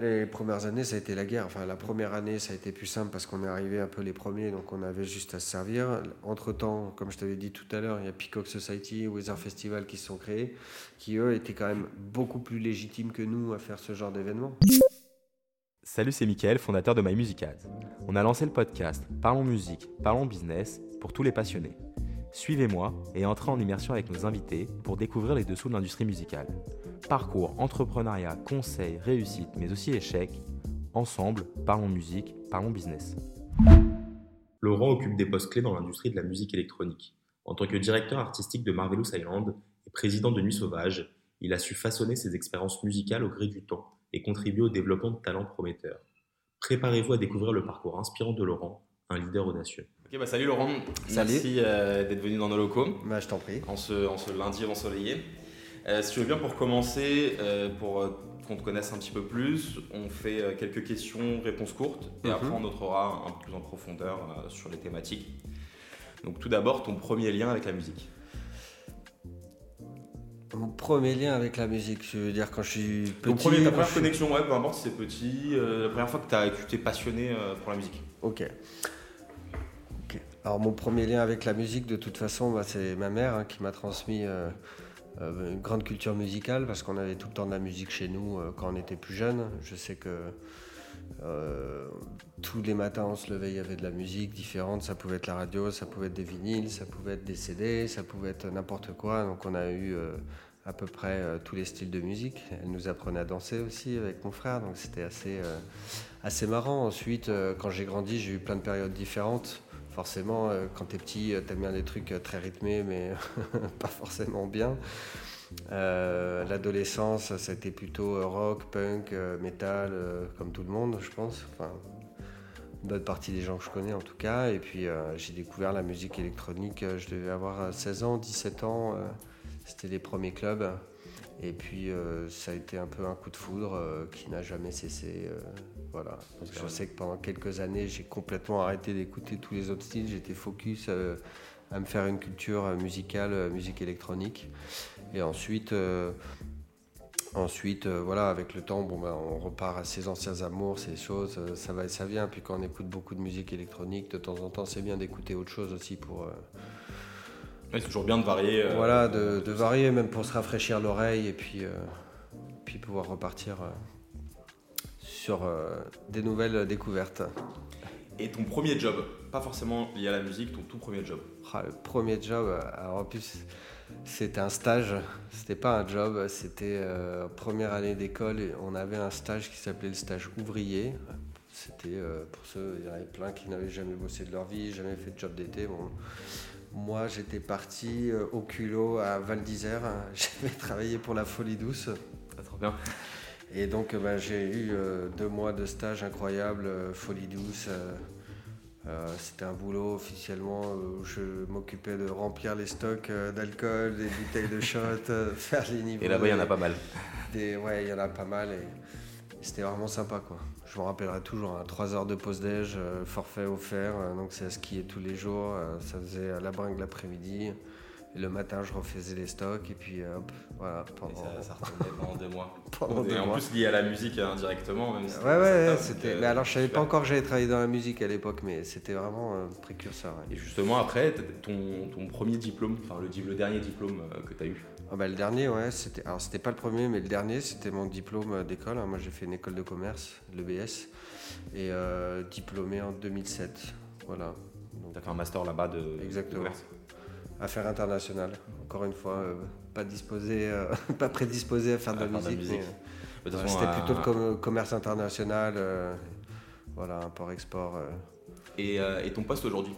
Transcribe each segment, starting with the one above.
Les premières années, ça a été la guerre. Enfin, la première année, ça a été plus simple parce qu'on est arrivé un peu les premiers, donc on avait juste à se servir. Entre-temps, comme je t'avais dit tout à l'heure, il y a Peacock Society, Weather Festival qui se sont créés, qui eux étaient quand même beaucoup plus légitimes que nous à faire ce genre d'événement. Salut, c'est Mickaël, fondateur de My Music. On a lancé le podcast Parlons musique, parlons business pour tous les passionnés. Suivez-moi et entrez en immersion avec nos invités pour découvrir les dessous de l'industrie musicale. Parcours, entrepreneuriat, conseils, réussite, mais aussi échecs. Ensemble, parlons musique, parlons business. Laurent occupe des postes clés dans l'industrie de la musique électronique. En tant que directeur artistique de Marvelous Island et président de Nuit Sauvage, il a su façonner ses expériences musicales au gré du temps et contribuer au développement de talents prometteurs. Préparez-vous à découvrir le parcours inspirant de Laurent, un leader audacieux. Ok, bah salut Laurent, Salut. merci euh, d'être venu dans nos locaux Bah, je t'en prie. en ce, en ce lundi ensoleillé. Euh, si tu veux bien pour commencer, euh, pour qu'on te connaisse un petit peu plus, on fait quelques questions, réponses courtes, et Mhm. après on entrera un peu plus en profondeur sur les thématiques. Donc tout d'abord, ton premier lien avec la musique. Mon premier lien avec la musique, je veux dire quand je suis petit. Premier, ta première je connexion, ouais, peu importe si c'est petit, la première fois que tu t'es passionné pour la musique. Ok. Alors mon premier lien avec la musique, de toute façon, bah, c'est ma mère hein, qui m'a transmis euh, euh, une grande culture musicale parce qu'on avait tout le temps de la musique chez nous euh, quand on était plus jeune. Je sais que tous les matins on se levait, il y avait de la musique différente. Ça pouvait être la radio, ça pouvait être des vinyles, ça pouvait être des CD, ça pouvait être n'importe quoi. Donc on a eu à peu près tous les styles de musique. Elle nous apprenait à danser aussi avec mon frère, donc c'était assez, assez marrant. Ensuite, quand j'ai grandi, j'ai eu plein de périodes différentes. Forcément, euh, quand t'es petit, euh, t'aimes bien des trucs euh, très rythmés, mais pas forcément bien. L'adolescence, été plutôt rock, punk, metal, comme tout le monde, je pense. Enfin, une bonne partie des gens que je connais en tout cas. Et puis j'ai découvert la musique électronique, je devais avoir euh, 16 ans, 17 ans. C'était les premiers clubs. Et puis euh, ça a été un peu un coup de foudre euh, qui n'a jamais cessé. euh, voilà. Je sais que pendant quelques années, j'ai complètement arrêté d'écouter tous les autres styles. J'étais focus à me faire une culture musicale, musique électronique. Et ensuite, ensuite voilà, avec le temps, bon, ben, on repart à ses anciens amours, ces choses, ça va et ça vient. Puis quand on écoute beaucoup de musique électronique, de temps en temps, c'est bien d'écouter autre chose aussi pour, Ouais, c'est toujours bien de varier. euh, voilà, de, de varier, même pour se rafraîchir l'oreille et puis, euh, puis pouvoir repartir euh, sur des nouvelles découvertes. Et ton premier job, pas forcément lié à la musique, ton tout premier job. Ah, le premier job, alors en plus, c'était un stage. C'était pas un job, c'était première année d'école. et On avait un stage qui s'appelait le stage ouvrier. C'était pour ceux, il y en avait plein qui n'avaient jamais bossé de leur vie, jamais fait de job d'été. Bon, moi, j'étais parti euh, au culot à Val d'Isère. J'avais travaillé pour la Folie Douce. Ça trop bien. Et donc, euh, bah, j'ai eu euh, deux mois de stage incroyable, folie douce. euh, C'était un boulot officiellement où je m'occupais de remplir les stocks d'alcool, des bouteilles de shot, faire les niveaux. Et là-bas, il y en a pas mal. des- ouais, il y en a pas mal et c'était vraiment sympa quoi. Je me rappellerai toujours, 3 heures de pause déj, euh, forfait offert, euh, donc c'est à skier tous les jours, euh, ça faisait à la bringue l'après-midi. Le matin, je refaisais les stocks et puis hop, voilà. Et Pendant... ça, ça retournait pendant deux mois. Pendant et en mois. plus lié à la musique indirectement, même si Ouais, ouais, c'était. Mais alors, je savais pas encore que j'allais travailler dans la musique à l'époque, mais c'était vraiment euh, précurseur. Et justement, après, ton, ton premier diplôme, enfin le, le dernier diplôme que tu as eu. Ah bah, le dernier, ouais, c'était. Alors, c'était pas le premier, mais le dernier, c'était mon diplôme euh, d'école. hein. Moi, j'ai fait une école de commerce, l'EBS, et euh, diplômé en 2007. Voilà. Donc, Tu as fait un master là-bas de, Exactement. de commerce. affaires internationales. Encore une fois, euh, pas disposé, euh, pas prédisposé à faire de la de musique. musique. mais, De façon, c'était plutôt le com- commerce international. voilà, import-export. Et, et ton poste aujourd'hui?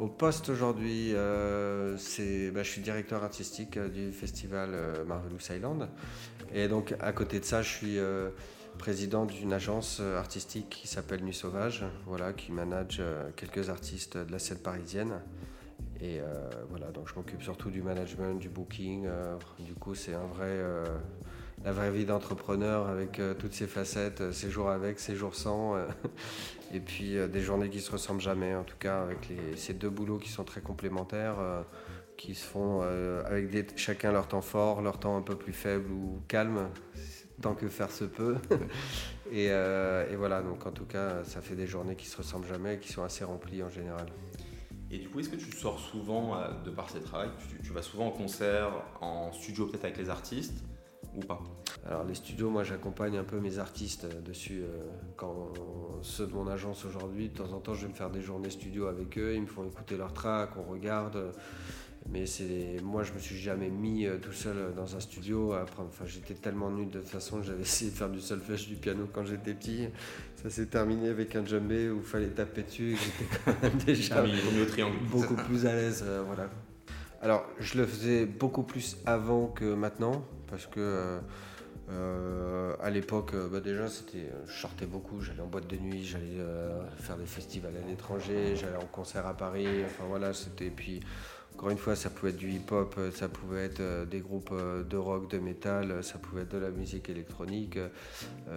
Au poste aujourd'hui, euh, bah, je suis directeur artistique euh, du festival euh, Marvelous Island. Et donc à côté de ça, je suis euh, président d'une agence artistique qui s'appelle Nuit Sauvage, voilà, qui manage quelques artistes de la scène parisienne. Et voilà, donc je m'occupe surtout du management, du booking. du coup, c'est un vrai, la vraie vie d'entrepreneur avec euh, toutes ses facettes, euh, ses jours avec, ses jours sans. euh, et puis des journées qui se ressemblent jamais, en tout cas avec les, ces deux boulots qui sont très complémentaires, qui se font avec chacun leur temps fort, leur temps un peu plus faible ou calme. tant que faire se peut. et, et, voilà, donc en tout cas, ça fait des journées qui se ressemblent jamais, qui sont assez remplies en général. Et du coup, est-ce que tu sors souvent, de par ces travaux, tu, tu vas souvent en concert, en studio peut-être avec les artistes? Ou pas alors les studios, moi j'accompagne un peu mes artistes euh, dessus. Euh, quand ceux de mon agence aujourd'hui, de temps en temps je vais me faire des journées studio avec eux, ils me font écouter leurs tracks, on regarde. Mais c'est moi je me suis jamais mis euh, tout seul dans un studio apprendre. Enfin j'étais tellement nul de toute façon, j'avais essayé de faire du solfège du piano quand j'étais petit. Ça s'est terminé avec un djembé où il fallait taper dessus et j'étais quand même déjà beaucoup plus à l'aise. voilà. Alors je le faisais beaucoup plus avant que maintenant parce que euh, à l'époque, euh, bah, déjà, c'était, je sortais beaucoup, j'allais en boîte de nuit, j'allais euh, faire des festivals à l'étranger, j'allais en concert à Paris. Enfin voilà, c'était. Puis encore une fois, ça pouvait être du hip-hop, ça pouvait être des groupes de rock, de métal, ça pouvait être de la musique électronique.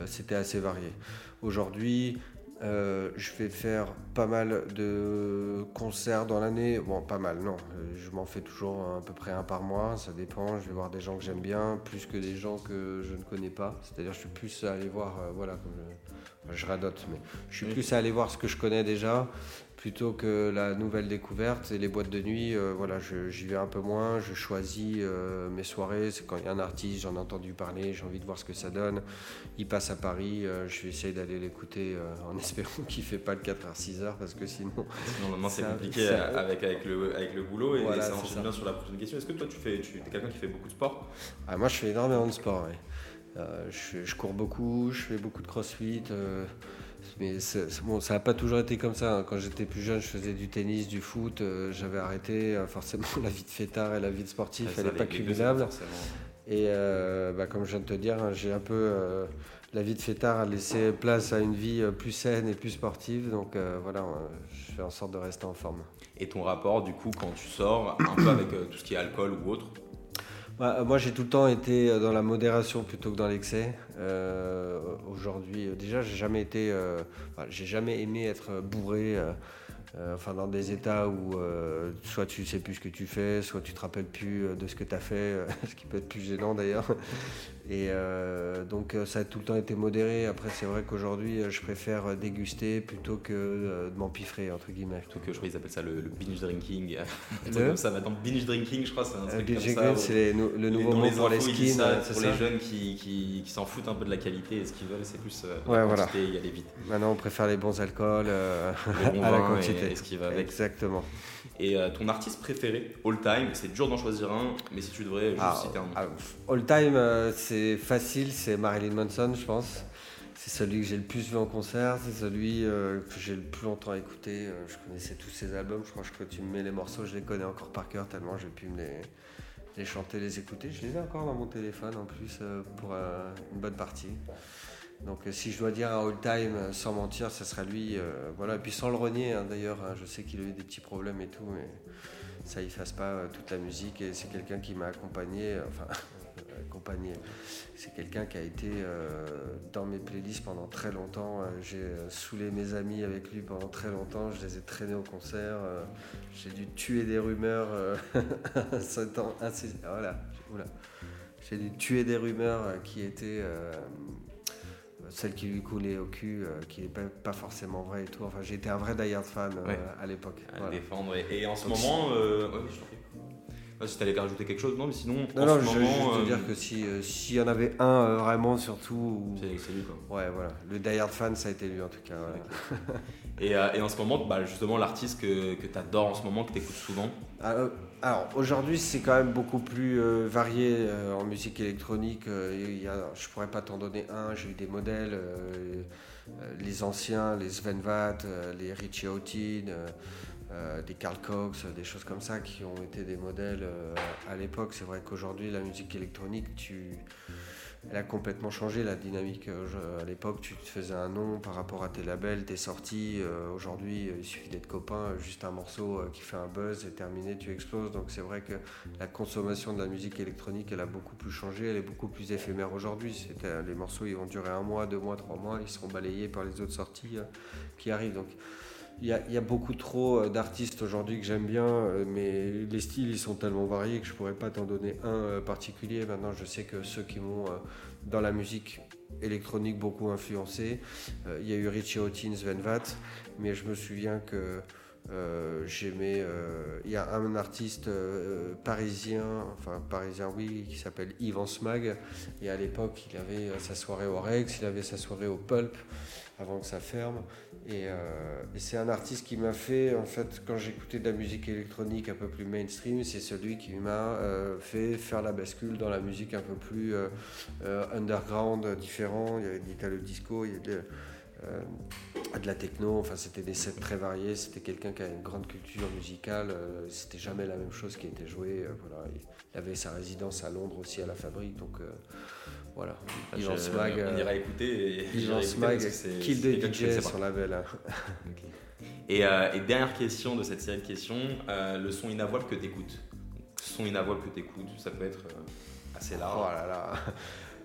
c'était assez varié. Aujourd'hui, euh, je vais faire pas mal de concerts dans l'année. Bon, pas mal, non. Euh, je m'en fais toujours à peu près un par mois. Ça dépend. Je vais voir des gens que j'aime bien, plus que des gens que je ne connais pas. C'est-à-dire, je suis plus à aller voir. Euh, voilà, je, je radote, mais je suis plus à aller voir ce que je connais déjà plutôt que la nouvelle découverte et les boîtes de nuit, euh, voilà, j'y vais un peu moins, je choisis euh, mes soirées, c'est quand il y a un artiste, j'en ai entendu parler, j'ai envie de voir ce que ça donne, il passe à Paris, euh, je vais essayer d'aller l'écouter en espérant qu'il ne fait pas le 4h, 6h parce que sinon... Sinon c'est compliqué avec, avec, le, avec le boulot et, ça enchaîne bien sur la prochaine question. Est-ce que toi tu, fais, tu es quelqu'un qui fait beaucoup de sport? Ah, Moi je fais énormément de sport, je, je, cours beaucoup, je fais beaucoup de crossfit. Mais bon, ça n'a pas toujours été comme ça. Hein. Quand j'étais plus jeune, je faisais du tennis, du foot. Euh, j'avais arrêté. Euh, forcément, la vie de fêtard et la vie de sportif, elle n'est pas cumulable. Et euh, bah, comme je viens de te dire, hein, j'ai un peu la vie de fêtard a laissé place à une vie plus saine et plus sportive. Donc voilà, je fais en sorte de rester en forme. Et ton rapport, du coup, quand tu sors, un peu avec tout ce qui est alcool ou autre bah, moi, j'ai tout le temps été euh, dans la modération plutôt que dans l'excès. Euh, aujourd'hui, euh, déjà, j'ai jamais été, j'ai jamais aimé être bourré. enfin, dans des états où soit tu sais plus ce que tu fais, soit tu te rappelles plus de ce que tu as fait, ce qui peut être plus gênant d'ailleurs. Et euh, donc euh, ça a tout le temps été modéré. Après c'est vrai qu'aujourd'hui euh, je préfère déguster plutôt que de m'empiffrer entre guillemets. Plutôt que je crois qu'ils appellent ça le, binge drinking. Le... ça va dans binge drinking je crois c'est un truc binge comme ça. C'est le nouveau mot pour les skins. pour les jeunes qui, qui, s'en foutent un peu de la qualité et ce qu'ils veulent c'est plus ouais, la voilà. quantité aller vite. Maintenant on préfère les bons alcools à la quantité. Et, ce qui va avec. Exactement. Et ton artiste préféré all time, c'est dur d'en choisir un, mais si tu devrais juste ah, citer un. Ah, all time c'est facile, c'est Marilyn Manson, je pense. C'est celui que j'ai le plus vu en concert, c'est celui euh, que j'ai le plus longtemps écouté. Euh, je connaissais tous ses albums, je crois que tu me mets les morceaux, je les connais encore par cœur tellement j'ai pu me les, chanter, les écouter. Je les ai encore dans mon téléphone en plus euh, pour une bonne partie. Donc si je dois dire un all-time sans mentir, ça sera lui. voilà, et puis sans le renier hein, d'ailleurs, hein, je sais qu'il a eu des petits problèmes et tout, mais ça efface pas toute la musique et c'est quelqu'un qui m'a accompagné, enfin accompagné. C'est quelqu'un qui a été euh, dans mes playlists pendant très longtemps. Euh, j'ai euh, saoulé mes amis avec lui pendant très longtemps. Je les ai traînés au concert. J'ai dû tuer des rumeurs. voilà. J'ai dû tuer des rumeurs qui étaient celles qui lui coulaient au cul, qui n'est pas, forcément vrai et tout. Enfin, été un vrai die fan à l'époque. À défendre. Et, en ce moment, si tu allais rajouter quelque chose, non, mais sinon. Non, non, je veux juste te euh, dire que euh, s'il y en avait un euh, vraiment, surtout. C'est lui, quoi. Ouais, voilà. Le Die Hard fan, ça a été lui, en tout cas. et, et, en ce moment, bah, justement, l'artiste que, que tu adores en ce moment, que tu écoutes souvent ah, Alors, aujourd'hui, c'est quand même beaucoup plus varié en musique électronique. Il y a, je pourrais pas t'en donner un, j'ai eu des modèles. les anciens, les Sven Vath, les Richie Houghton. Euh, des Carl Cox, des choses comme ça qui ont été des modèles euh, à l'époque. C'est vrai qu'aujourd'hui, la musique électronique, tu... elle a complètement changé la dynamique. Euh, à l'époque, tu te faisais un nom par rapport à tes labels, tes sorties. Aujourd'hui, il suffit d'être copain, juste un morceau qui fait un buzz et terminé, tu exploses. Donc c'est vrai que la consommation de la musique électronique, elle a beaucoup plus changé, elle est beaucoup plus éphémère aujourd'hui. Les morceaux, ils vont durer un mois, deux mois, trois mois, ils seront balayés par les autres sorties qui arrivent. Donc il y, a, beaucoup trop d'artistes aujourd'hui que j'aime bien, mais les styles ils sont tellement variés que je pourrais pas t'en donner un particulier. Maintenant, je sais que ceux qui m'ont dans la musique électronique beaucoup influencé, il y a eu Richie Houghton, Sven Vath, mais je me souviens que euh, j'aimais. Euh, il y a un artiste euh, parisien, enfin parisien, oui, qui s'appelle Yvan Smag. Et à l'époque, il avait sa soirée au Rex, il avait sa soirée au Pulp avant que ça ferme. Et, c'est un artiste qui m'a fait, en fait, quand j'écoutais de la musique électronique un peu plus mainstream, c'est celui qui m'a fait faire la bascule dans la musique un peu plus underground, différent. Il y avait de disco, il y avait de, euh, la techno, enfin c'était des sets très variés, c'était quelqu'un qui a une grande culture musicale, euh, c'était jamais la même chose qui était joué, euh, voilà. il avait sa résidence à Londres aussi à la fabrique, donc voilà. Ah, Ivan Smag, on ira écouter. Ivan Smag, Kill the DJ, son label. Hein. et, et, dernière question de cette série de questions, le son inavouable que tu écoutes. Son inavouable que tu écoutes, ça peut être assez large. Oh là là.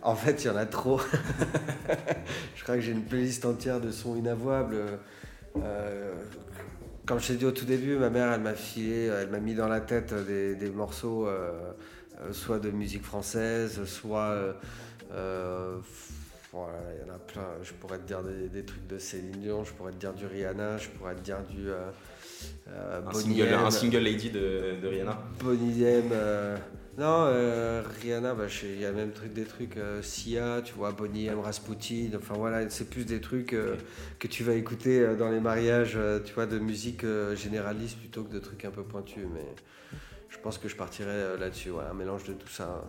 En fait, il y en a trop. je crois que j'ai une playlist entière de sons inavouables. Euh, comme je t'ai dit au tout début, ma mère, elle m'a filé, elle m'a mis dans la tête des, morceaux, euh, euh, soit de musique française, soit. Voilà, il y en a plein. Je pourrais te dire des, trucs de Céline Dion, je pourrais te dire du Rihanna, je pourrais te dire du. un, single, un, single, lady de, de Rihanna. Bonnie M. Non, euh, Rihanna, bah, il y a même des trucs euh, Sia, tu vois, Bonnie M, Rasputin, enfin voilà, c'est plus des trucs euh, que tu vas écouter dans les mariages, tu vois, de musique généraliste plutôt que de trucs un peu pointus. Mais je pense que je partirais là-dessus, un mélange de tout ça.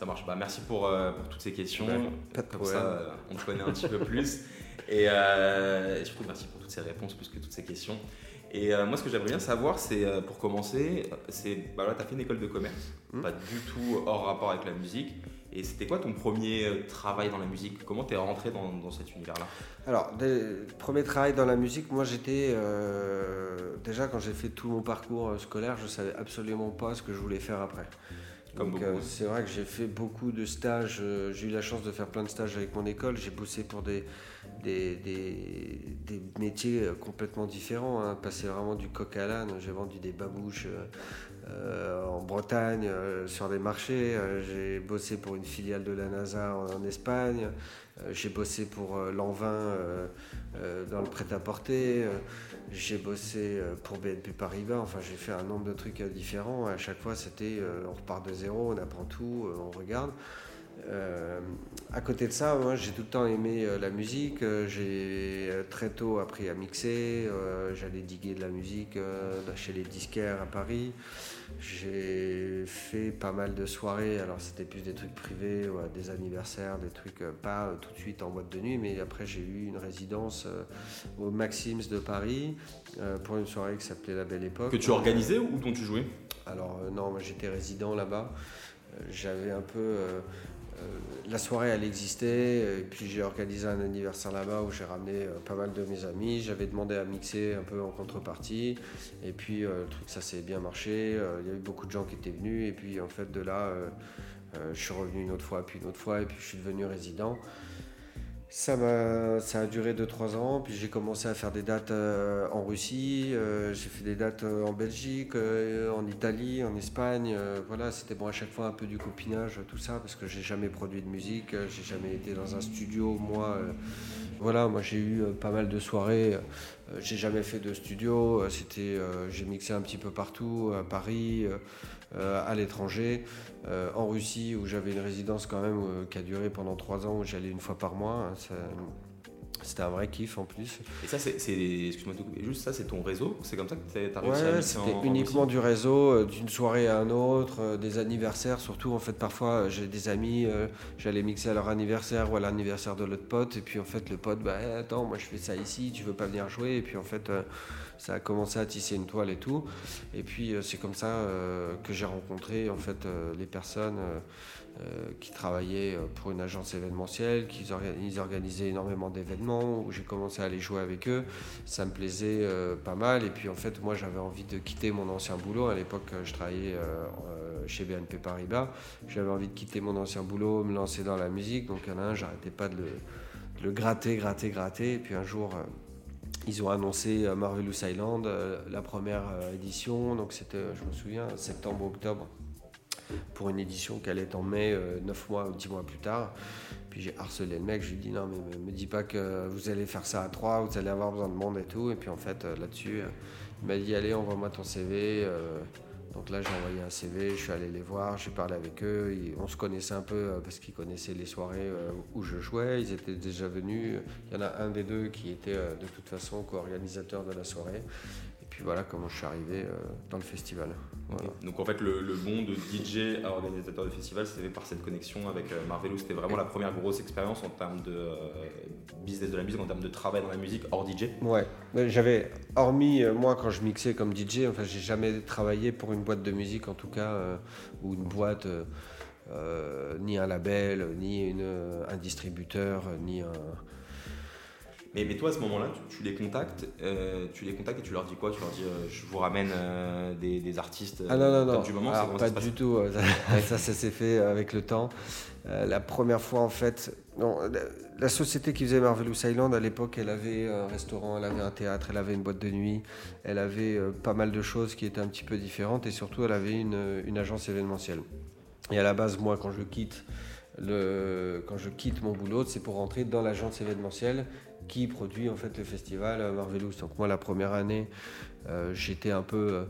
Ça marche. Bah, merci pour, pour toutes ces questions. pas de Comme ça, on te connaît un petit peu plus. Et, et surtout, merci pour toutes ces réponses plus que toutes ces questions. Et euh, moi, ce que j'aimerais bien savoir, c'est euh, pour commencer, c'est bah là, tu as fait une école de commerce, hmm. pas du tout hors rapport avec la musique. Et c'était quoi ton premier euh, travail dans la musique? Comment tu es rentré dans, dans cet univers-là? Alors, le premier travail dans la musique, moi j'étais. déjà, quand j'ai fait tout mon parcours scolaire, je savais absolument pas ce que je voulais faire après. Comme c'est vrai que j'ai fait beaucoup de stages. j'ai eu la chance de faire plein de stages avec mon école. J'ai bossé pour des, des, des, métiers euh, complètement différents. Hein. Passer vraiment du coq à l'âne. J'ai vendu des babouches euh, euh, en Bretagne, sur des marchés. j'ai bossé pour une filiale de la NASA en, Espagne. j'ai bossé pour Lanvin dans le prêt-à-porter. J'ai bossé pour BNP Paribas. Enfin, j'ai fait un nombre de trucs différents. À chaque fois, c'était on repart de zéro, on apprend tout, on regarde. Euh, à côté de ça, moi j'ai tout le temps aimé euh, la musique. Euh, j'ai très tôt appris à mixer. J'allais diguer de la musique chez les disquaires à Paris. J'ai fait pas mal de soirées. Alors c'était plus des trucs privés, des anniversaires, des trucs pas tout de suite en boîte de nuit. Mais après j'ai eu une résidence au Maxims de Paris pour une soirée qui s'appelait La Belle Époque. Que tu organisais ou dont tu jouais? Alors non, moi j'étais résident là-bas. J'avais un peu euh, la soirée, elle existait, et puis j'ai organisé un anniversaire là-bas où j'ai ramené euh, pas mal de mes amis. J'avais demandé à mixer un peu en contrepartie, et puis euh, le truc, ça s'est bien marché. Il y avait beaucoup de gens qui étaient venus, et puis en fait, de là, je suis revenu une autre fois, puis une autre fois, et puis je suis devenu résident. Ça, a, duré 2-3 ans, puis j'ai commencé à faire des dates euh, en Russie, euh, j'ai fait des dates euh, en Belgique, en Italie, en Espagne. voilà, c'était bon à chaque fois un peu du copinage, tout ça, parce que j'ai jamais produit de musique, j'ai jamais été dans un studio. Moi, voilà, moi j'ai eu pas mal de soirées, j'ai jamais fait de studio, j'ai mixé un petit peu partout, à Paris. Euh, à l'étranger, euh, en Russie où j'avais une résidence quand même euh, qui a duré pendant trois ans où j'allais une fois par mois. Hein, c'était un vrai kiff en plus. Et ça, c'est, excuse-moi juste ça, c'est ton réseau? C'est comme ça que tu as réussi à c'était uniquement du réseau, d'une soirée à un autre, des anniversaires surtout. En fait, parfois, j'ai des amis, j'allais mixer à leur anniversaire ou à l'anniversaire de l'autre pote. Et puis, en fait, le pote, bah, attends, moi je fais ça ici, tu veux pas venir jouer? Et puis, en fait, ça a commencé à tisser une toile et tout. Et puis euh, c'est comme ça euh, que j'ai rencontré en fait euh, les personnes qui travaillaient pour une agence événementielle, qui ils organisaient énormément d'événements, où j'ai commencé à aller jouer avec eux. Ça me plaisait pas mal. Et puis en fait, moi j'avais envie de quitter mon ancien boulot. À l'époque, je travaillais chez BNP Paribas. J'avais envie de quitter mon ancien boulot, me lancer dans la musique. Donc a un, j'arrêtais pas de le gratter, gratter, gratter. Et puis un jour ils ont annoncé Marvelous Island, la première édition, donc c'était, je me souviens, septembre-octobre, pour une édition qui allait en mai, 9 mois ou 10 mois plus tard. Puis j'ai harcelé le mec, je lui ai dit non mais me dis pas que vous allez faire ça à 3, vous allez avoir besoin de monde et tout. Et puis en fait là-dessus, il m'a dit allez envoie-moi ton CV. Donc là, j'ai envoyé un CV, je suis allé les voir, j'ai parlé avec eux. on se connaissait un peu euh, parce qu'ils connaissaient les soirées euh, où je jouais. Ils étaient déjà venus. Il y en a un des deux qui était euh, de toute façon co-organisateur de la soirée puis voilà comment je suis arrivé euh, dans le festival. Donc en fait, le, bon de DJ à organisateur de festival, c'était par cette connexion avec euh, Marvelou. C'était vraiment la première grosse expérience en termes de euh, business de la musique, en termes de travail dans la musique hors DJ. Ouais, j'avais, hormis moi quand je mixais comme DJ, enfin j'ai jamais travaillé pour une boîte de musique en tout cas, ou une boîte. ni un label, ni une, un distributeur, ni un, mais, mais, toi, à ce moment-là, tu, les contactes, euh, tu les contactes et tu leur dis quoi? Tu leur dis, euh, je vous ramène euh, des, des, artistes ah non, non, non. du moment Alors, Pas du tout. ça, ça s'est fait avec le temps. la première fois, en fait, non, la, société qui faisait Marvelous Island, à l'époque, elle avait un restaurant, elle avait un théâtre, elle avait une boîte de nuit, elle avait pas mal de choses qui étaient un petit peu différentes et surtout, elle avait une, une agence événementielle. Et à la base, moi, quand je quitte le, quand je quitte mon boulot, c'est pour rentrer dans l'agence événementielle qui produit en fait le festival euh, Marvelous. Donc moi la première année, euh, j'étais un peu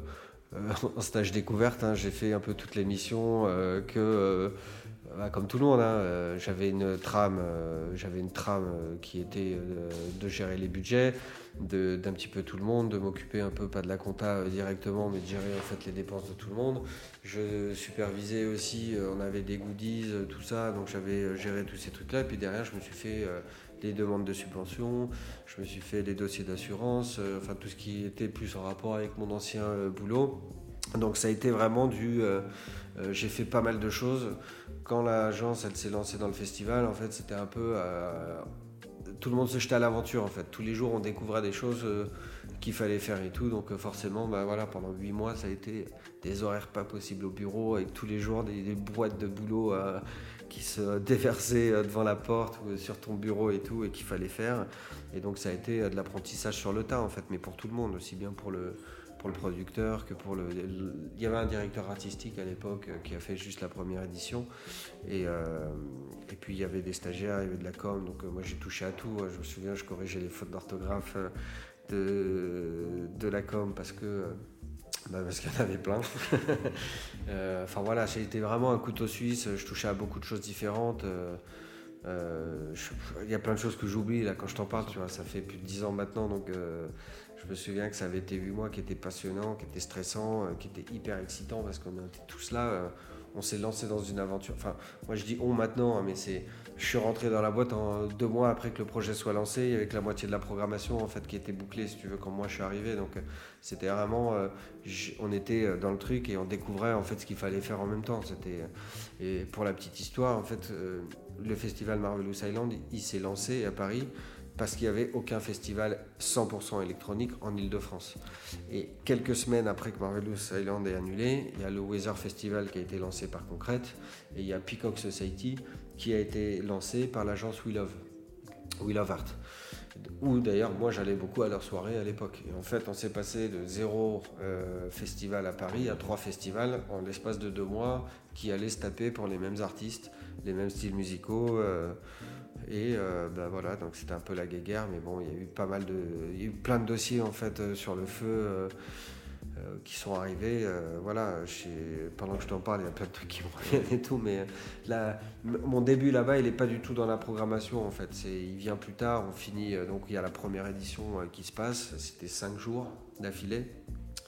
euh, en stage découverte. Hein. j'ai fait un peu toutes les missions que bah, comme tout le monde, hein, j'avais une trame, j'avais une trame qui était de gérer les budgets, d'un petit peu tout le monde, de m'occuper un peu pas de la compta directement, mais de gérer en fait les dépenses de tout le monde. Je supervisais aussi, on avait des goodies, tout ça, donc j'avais géré tous ces trucs-là. Et puis derrière, je me suis fait des demandes de subventions, je me suis fait des dossiers d'assurance, euh, enfin tout ce qui était plus en rapport avec mon ancien euh, boulot. Donc ça a été vraiment du... Euh, j'ai fait pas mal de choses. Quand l'agence elle s'est lancée dans le festival, en fait c'était un peu... tout le monde se jetait à l'aventure en fait. Tous les jours on découvrait des choses qu'il fallait faire et tout. Donc forcément, bah, voilà, pendant huit mois, ça a été des horaires pas possibles au bureau, avec tous les jours des boîtes de boulot qui se déversaient euh, devant la porte ou sur ton bureau et tout, et qu'il fallait faire. Et donc ça a été euh, de l'apprentissage sur le tas en fait, mais pour tout le monde, aussi bien pour le, pour le producteur que pour le, Il y avait un directeur artistique à l'époque euh, qui a fait juste la première édition. Et, et puis il y avait des stagiaires, il y avait de la com, donc moi j'ai touché à tout. Je me souviens, je corrigeais les fautes d'orthographe de, de la com parce que bah parce qu'il y en avait plein. Euh, enfin voilà, j'ai été vraiment un couteau suisse, je touchais à beaucoup de choses différentes. Euh, euh, il y a plein de choses que j'oublie là quand je t'en parle, tu vois, ça fait plus de 10 ans maintenant, donc je me souviens que ça avait été 8 mois qui étaient passionnants, qui étaient stressants, qui étaient hyper excitants parce qu'on était tous là, on s'est lancé dans une aventure. Enfin, moi je dis on maintenant, hein, mais c'est je suis rentré dans la boîte en deux mois après que le projet soit lancé, avec la moitié de la programmation en fait qui était bouclée, si tu veux, quand moi je suis arrivé. Donc euh, c'était vraiment, euh, on était euh, dans le truc et on découvrait en fait ce qu'il fallait faire en même temps. C'était et pour la petite histoire, en fait, le festival Marvelous Island, il s'est lancé à Paris parce qu'il n'y avait aucun festival 100% électronique en Ile-de-France. Et quelques semaines après que Marvelous Island est annulé, il y a le Weather Festival qui a été lancé par Concrete, et il y a Peacock Society qui a été lancé par l'agence We Love, We Love Art. Où d'ailleurs, moi j'allais beaucoup à leur soirée à l'époque. Et en fait, on s'est passé de zéro euh, festival à Paris à trois festivals en l'espace de deux mois qui allaient se taper pour les mêmes artistes, les mêmes styles musicaux. Euh, et euh, ben voilà, donc c'était un peu la guéguerre, mais bon, il y a eu pas mal de. Il y a eu plein de dossiers en fait sur le feu euh, qui sont arrivés. voilà, pendant que je t'en parle, il y a plein de trucs qui me reviennent et tout, mais là, mon début là-bas, il n'est pas du tout dans la programmation en fait. Il vient plus tard, on finit, donc il y a la première édition qui se passe, c'était cinq jours d'affilée.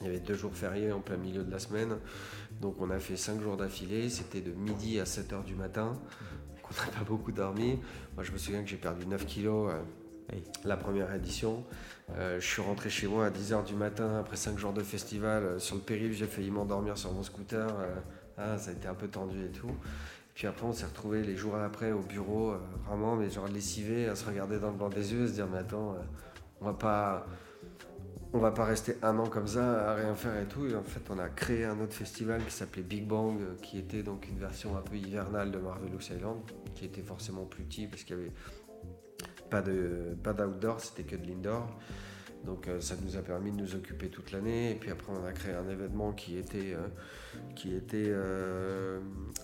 Il y avait deux jours fériés en plein milieu de la semaine. Donc on a fait cinq jours d'affilée. C'était de midi à 7 h du matin on n'a pas beaucoup dormi. Moi, je me souviens que j'ai perdu 9 kilos euh, la première édition. Euh, je suis rentré chez moi à 10h du matin après 5 jours de festival. Euh, sur le périph', j'ai failli m'endormir sur mon scooter. Ah, ça a été un peu tendu et tout. puis après, on s'est retrouvé les jours après au bureau, vraiment, mais genre lessivé, à se regarder dans le blanc des yeux, à se dire, mais attends, on va pas on va pas rester un an comme ça à rien faire et tout. Et en fait, on a créé un autre festival qui s'appelait Big Bang, euh, qui était donc une version un peu hivernale de Marvelous Island, qui était forcément plus petit parce qu'il y avait pas de pas d'outdoor, c'était que de l'indoor. Donc ça nous a permis de nous occuper toute l'année. Et puis après, on a créé un événement qui était, qui était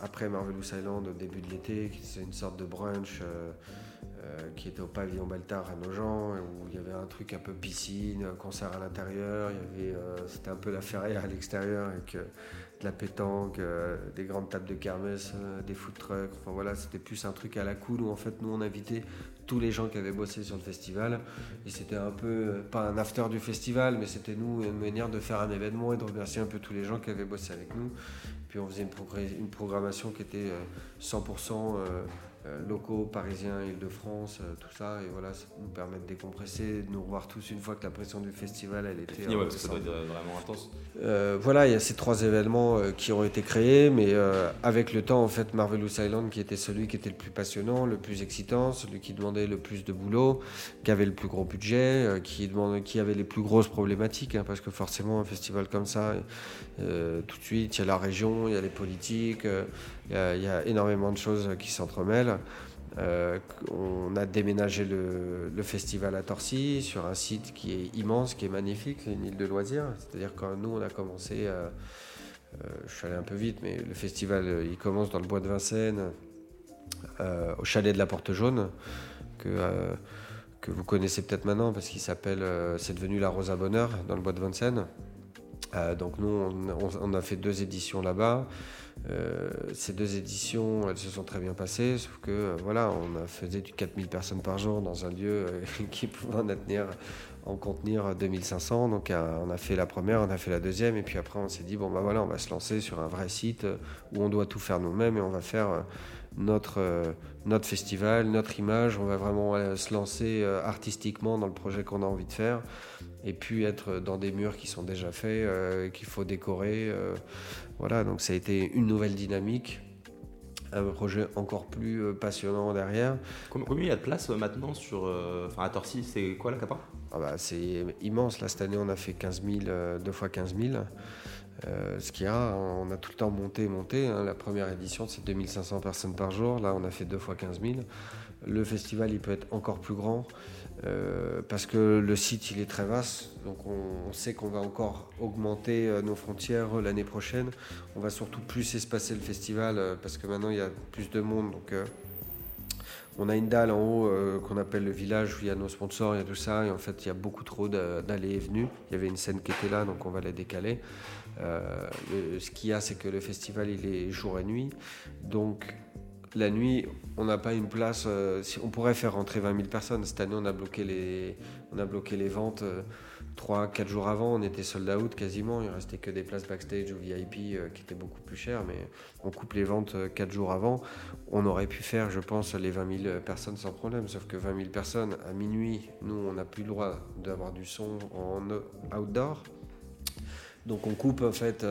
après Marvelous Island au début de l'été, qui était une sorte de brunch. qui était au pavillon Baltar à Nogent, où il y avait un truc un peu piscine, concert à l'intérieur, c'était un peu la feria à l'extérieur avec de la pétanque, euh, des grandes tables de kermesse, euh, des food trucks. Enfin voilà, c'était plus un truc à la cool où en fait nous on invitait tous les gens qui avaient bossé sur le festival. Et c'était un peu, euh, pas un after du festival, mais c'était nous une manière de faire un événement et de remercier un peu tous les gens qui avaient bossé avec nous. Puis on faisait une, une programmation qui était 100% euh, locaux, parisiens, Île-de-France, euh, tout ça. Et voilà, ça nous permet de décompresser, de nous revoir tous une fois que la pression du festival, elle était. Fini, ouais, ça doit être vraiment intense. Euh, voilà, il y a ces trois événements qui ont été créés, mais avec le temps, en fait, Marvelous Island, qui était celui qui était le plus passionnant, le plus excitant, celui qui demandait le plus de boulot, qui avait le plus gros budget, qui, demandait, qui avait les plus grosses problématiques, hein, parce que forcément, un festival comme ça, tout de suite, il y a la région, il y a les politiques, il y, a énormément de choses qui s'entremêlent. Euh, on a déménagé le, festival à Torcy sur un site qui est immense, qui est magnifique, c'est une île de loisirs. C'est-à-dire quand nous on a commencé, euh, euh, je suis allé un peu vite, mais le festival il commence dans le bois de Vincennes, au chalet de la Porte Jaune, que, que vous connaissez peut-être maintenant parce qu'il s'appelle, c'est devenu la Rosa Bonheur dans le bois de Vincennes. donc nous on, a fait deux éditions là-bas. Euh, ces deux éditions, elles se sont très bien passées, sauf que euh, voilà, on faisait du 4000 personnes par jour dans un lieu euh, qui pouvait en, tenir, en contenir 2500. Donc on a fait la première, on a fait la deuxième, et puis après on s'est dit bon bah voilà, on va se lancer sur un vrai site où on doit tout faire nous-mêmes et on va faire notre, notre festival, notre image. On va vraiment se lancer artistiquement dans le projet qu'on a envie de faire et puis être dans des murs qui sont déjà faits, qu'il faut décorer. Voilà, donc ça a été une nouvelle dynamique, un projet encore plus euh, passionnant derrière. Combien il y a de place euh, maintenant sur, euh, enfin à Torcy, c'est quoi la capa ah bah, C'est immense. Là, cette année, on a fait 15 000, deux fois 15 000. ce qu'il y a, on a tout le temps monté, monté. Hein. La première édition, c'est 2500 personnes par jour. Là, on a fait deux fois 15 000. Le festival, il peut être encore plus grand. Euh, parce que le site il est très vaste, donc on, sait qu'on va encore augmenter euh, nos frontières euh, l'année prochaine. On va surtout plus espacer le festival parce que maintenant il y a plus de monde. Donc on a une dalle en haut qu'on appelle le village où il y a nos sponsors, il y a tout ça, et en fait il y a beaucoup trop d'allées et venues. Il y avait une scène qui était là, donc on va la décaler. ce qu'il y a, c'est que le festival il est jour et nuit, donc la nuit, on n'a pas une place. Euh, on pourrait faire rentrer 20 000 personnes. Cette année, on a bloqué les, ventes euh, 3-4 jours avant. On était sold out quasiment. Il restait que des places backstage ou VIP euh, qui étaient beaucoup plus chères. Mais on coupe les ventes 4 jours avant. On aurait pu faire, je pense, les 20 000 personnes sans problème. Sauf que 20 000 personnes à minuit, nous, on n'a plus le droit d'avoir du son en outdoor. Donc on coupe en fait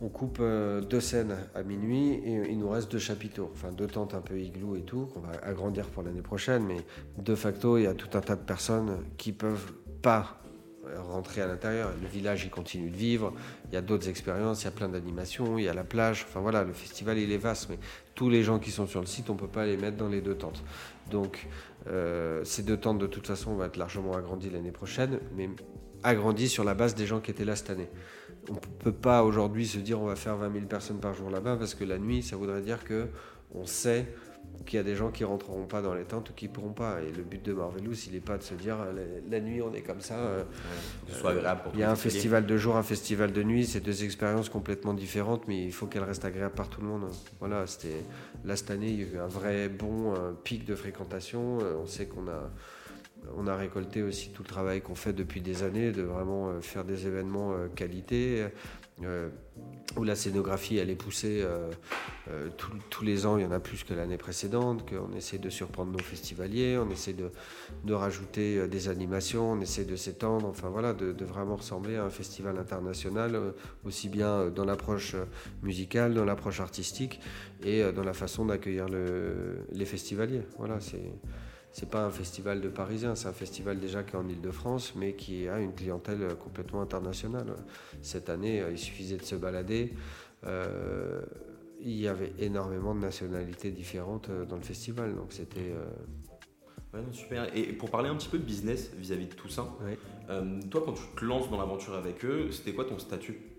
on coupe euh, deux scènes à minuit et il nous reste deux chapiteaux, enfin deux tentes un peu igloo et tout, qu'on va agrandir pour l'année prochaine, mais de facto, il y a tout un tas de personnes qui peuvent pas rentrer à l'intérieur. Le village, il continue de vivre, il y a d'autres expériences, il y a plein d'animations, il y a la plage, enfin voilà, le festival, il est vaste, mais tous les gens qui sont sur le site, on ne peut pas les mettre dans les deux tentes. Donc, euh, ces deux tentes, de toute façon, vont être largement agrandies l'année prochaine, mais agrandies sur la base des gens qui étaient là cette année on ne peut pas aujourd'hui se dire on va faire 20 000 personnes par jour là-bas parce que la nuit, ça voudrait dire que on sait qu'il y a des gens qui rentreront pas dans les tentes ou qui pourront pas. Et le but de Marvelous, il n'est pas de se dire la, nuit on est comme ça. Euh, il y a un festival de jour, un festival de nuit, c'est deux expériences complètement différentes, mais il faut qu'elles restent agréables par tout le monde. Voilà, c'était là cette année, il y a eu un vrai bon pic de fréquentation. Euh, on sait qu'on a on a récolté aussi tout le travail qu'on fait depuis des années de vraiment euh, faire des événements euh, qualité euh, où la scénographie elle est poussée tous les ans, il y en a plus que l'année précédente, qu'on essaie de surprendre nos festivaliers, on essaie de, rajouter des animations, on essaie de s'étendre, enfin voilà, de, vraiment ressembler à un festival international, aussi bien dans l'approche musicale, dans l'approche artistique et dans la façon d'accueillir les festivaliers. Voilà, c'est c'est pas un festival de Parisiens, c'est un festival déjà qui est en Ile-de-France, mais qui a une clientèle complètement internationale. Cette année, euh, il suffisait de se balader. Euh, il y avait énormément de nationalités différentes euh, dans le festival, donc c'était Ouais, super. Et pour parler un petit peu de business vis-à-vis de tout ça, toi, quand tu te lances dans l'aventure avec eux, c'était quoi ton statut?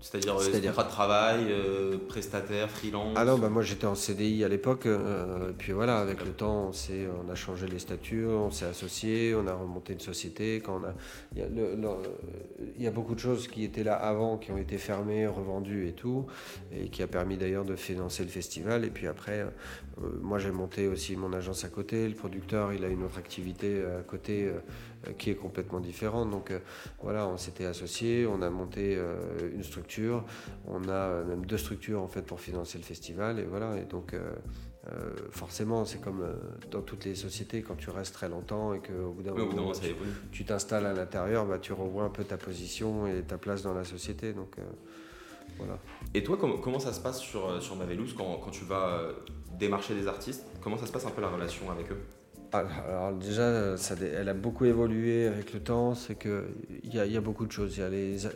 C'est-à-dire euh, contrat de travail, euh, prestataire, freelance Ah non, bah moi j'étais en CDI à l'époque, euh, et puis voilà, avec le temps, on, on a changé les statuts, on s'est associé, on a remonté une société. Quand on a, il, y a il y a beaucoup de choses qui étaient là avant, qui ont été fermées, revendues et tout, et qui a permis d'ailleurs de financer le festival. Et puis après, moi j'ai monté aussi mon agence à côté, le producteur il a une autre activité à côté euh, qui est complètement différente. Donc euh, voilà, on s'était associés, on a monté euh, une structure, on a même deux structures en fait pour financer le festival et voilà. Et donc forcément, c'est comme dans toutes les sociétés, quand tu restes très longtemps et qu'au bout d'un moment, tu t'installes à l'intérieur, bah, tu revois un peu ta position et ta place dans la société. Donc, voilà. Et toi, comment, comment, ça se passe sur, sur Mavelous quand, quand tu vas démarcher des artistes? Comment ça se passe un peu la relation avec eux? Ah, alors déjà, ça, elle a beaucoup évolué avec le temps. C'est qu'il y, a, y a beaucoup de choses. Y a les,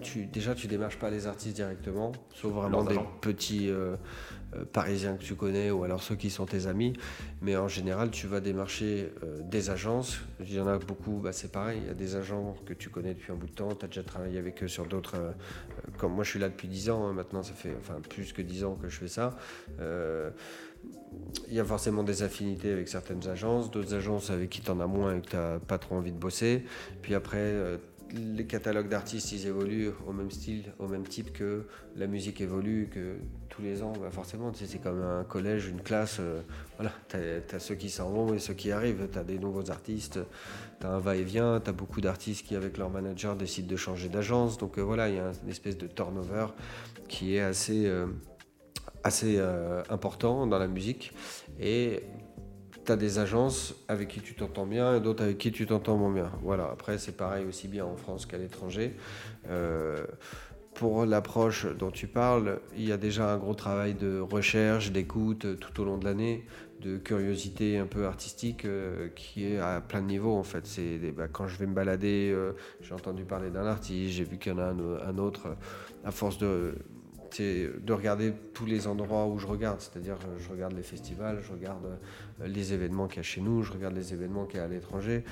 tu, déjà, tu démarches pas les artistes directement, sauf vraiment des petits euh, euh, Parisiens que tu connais ou alors ceux qui sont tes amis. Mais en général, tu vas démarcher euh, des agences. Il y en a beaucoup, bah, c'est pareil. Il y a des agents que tu connais depuis un bout de temps. Tu as déjà travaillé avec eux sur d'autres. comme moi, je suis là depuis 10 ans. Hein, maintenant, ça fait enfin, plus que 10 ans que je fais ça il y a forcément des affinités avec certaines agences, d'autres agences avec qui tu en as moins et que tu n'as pas trop envie de bosser. Puis après, les catalogues d'artistes, ils évoluent au même style, au même type que la musique évolue, que tous les ans, bah forcément, c'est comme un collège, une classe. Euh, voilà, tu as, ceux qui s'en vont et ceux qui arrivent. Tu as des nouveaux artistes, tu as un va-et-vient, tu as beaucoup d'artistes qui, avec leur manager, décident de changer d'agence. Donc euh, voilà, il y a une espèce de turnover qui est assez assez euh, important dans la musique. Et tu as des agences avec qui tu t'entends bien et d'autres avec qui tu t'entends moins bien. Voilà, après c'est pareil aussi bien en France qu'à l'étranger. Euh, pour l'approche dont tu parles, il y a déjà un gros travail de recherche, d'écoute tout au long de l'année, de curiosité un peu artistique euh, qui est à plein de niveaux en fait. C'est bah, quand je vais me balader, j'ai entendu parler d'un artiste, j'ai vu qu'il y en a un autre. À force de de regarder tous les endroits où je regarde. C'est-à-dire, je regarde les festivals, je regarde euh, les événements qu'il y a chez nous, je regarde les événements qu'il y a à l'étranger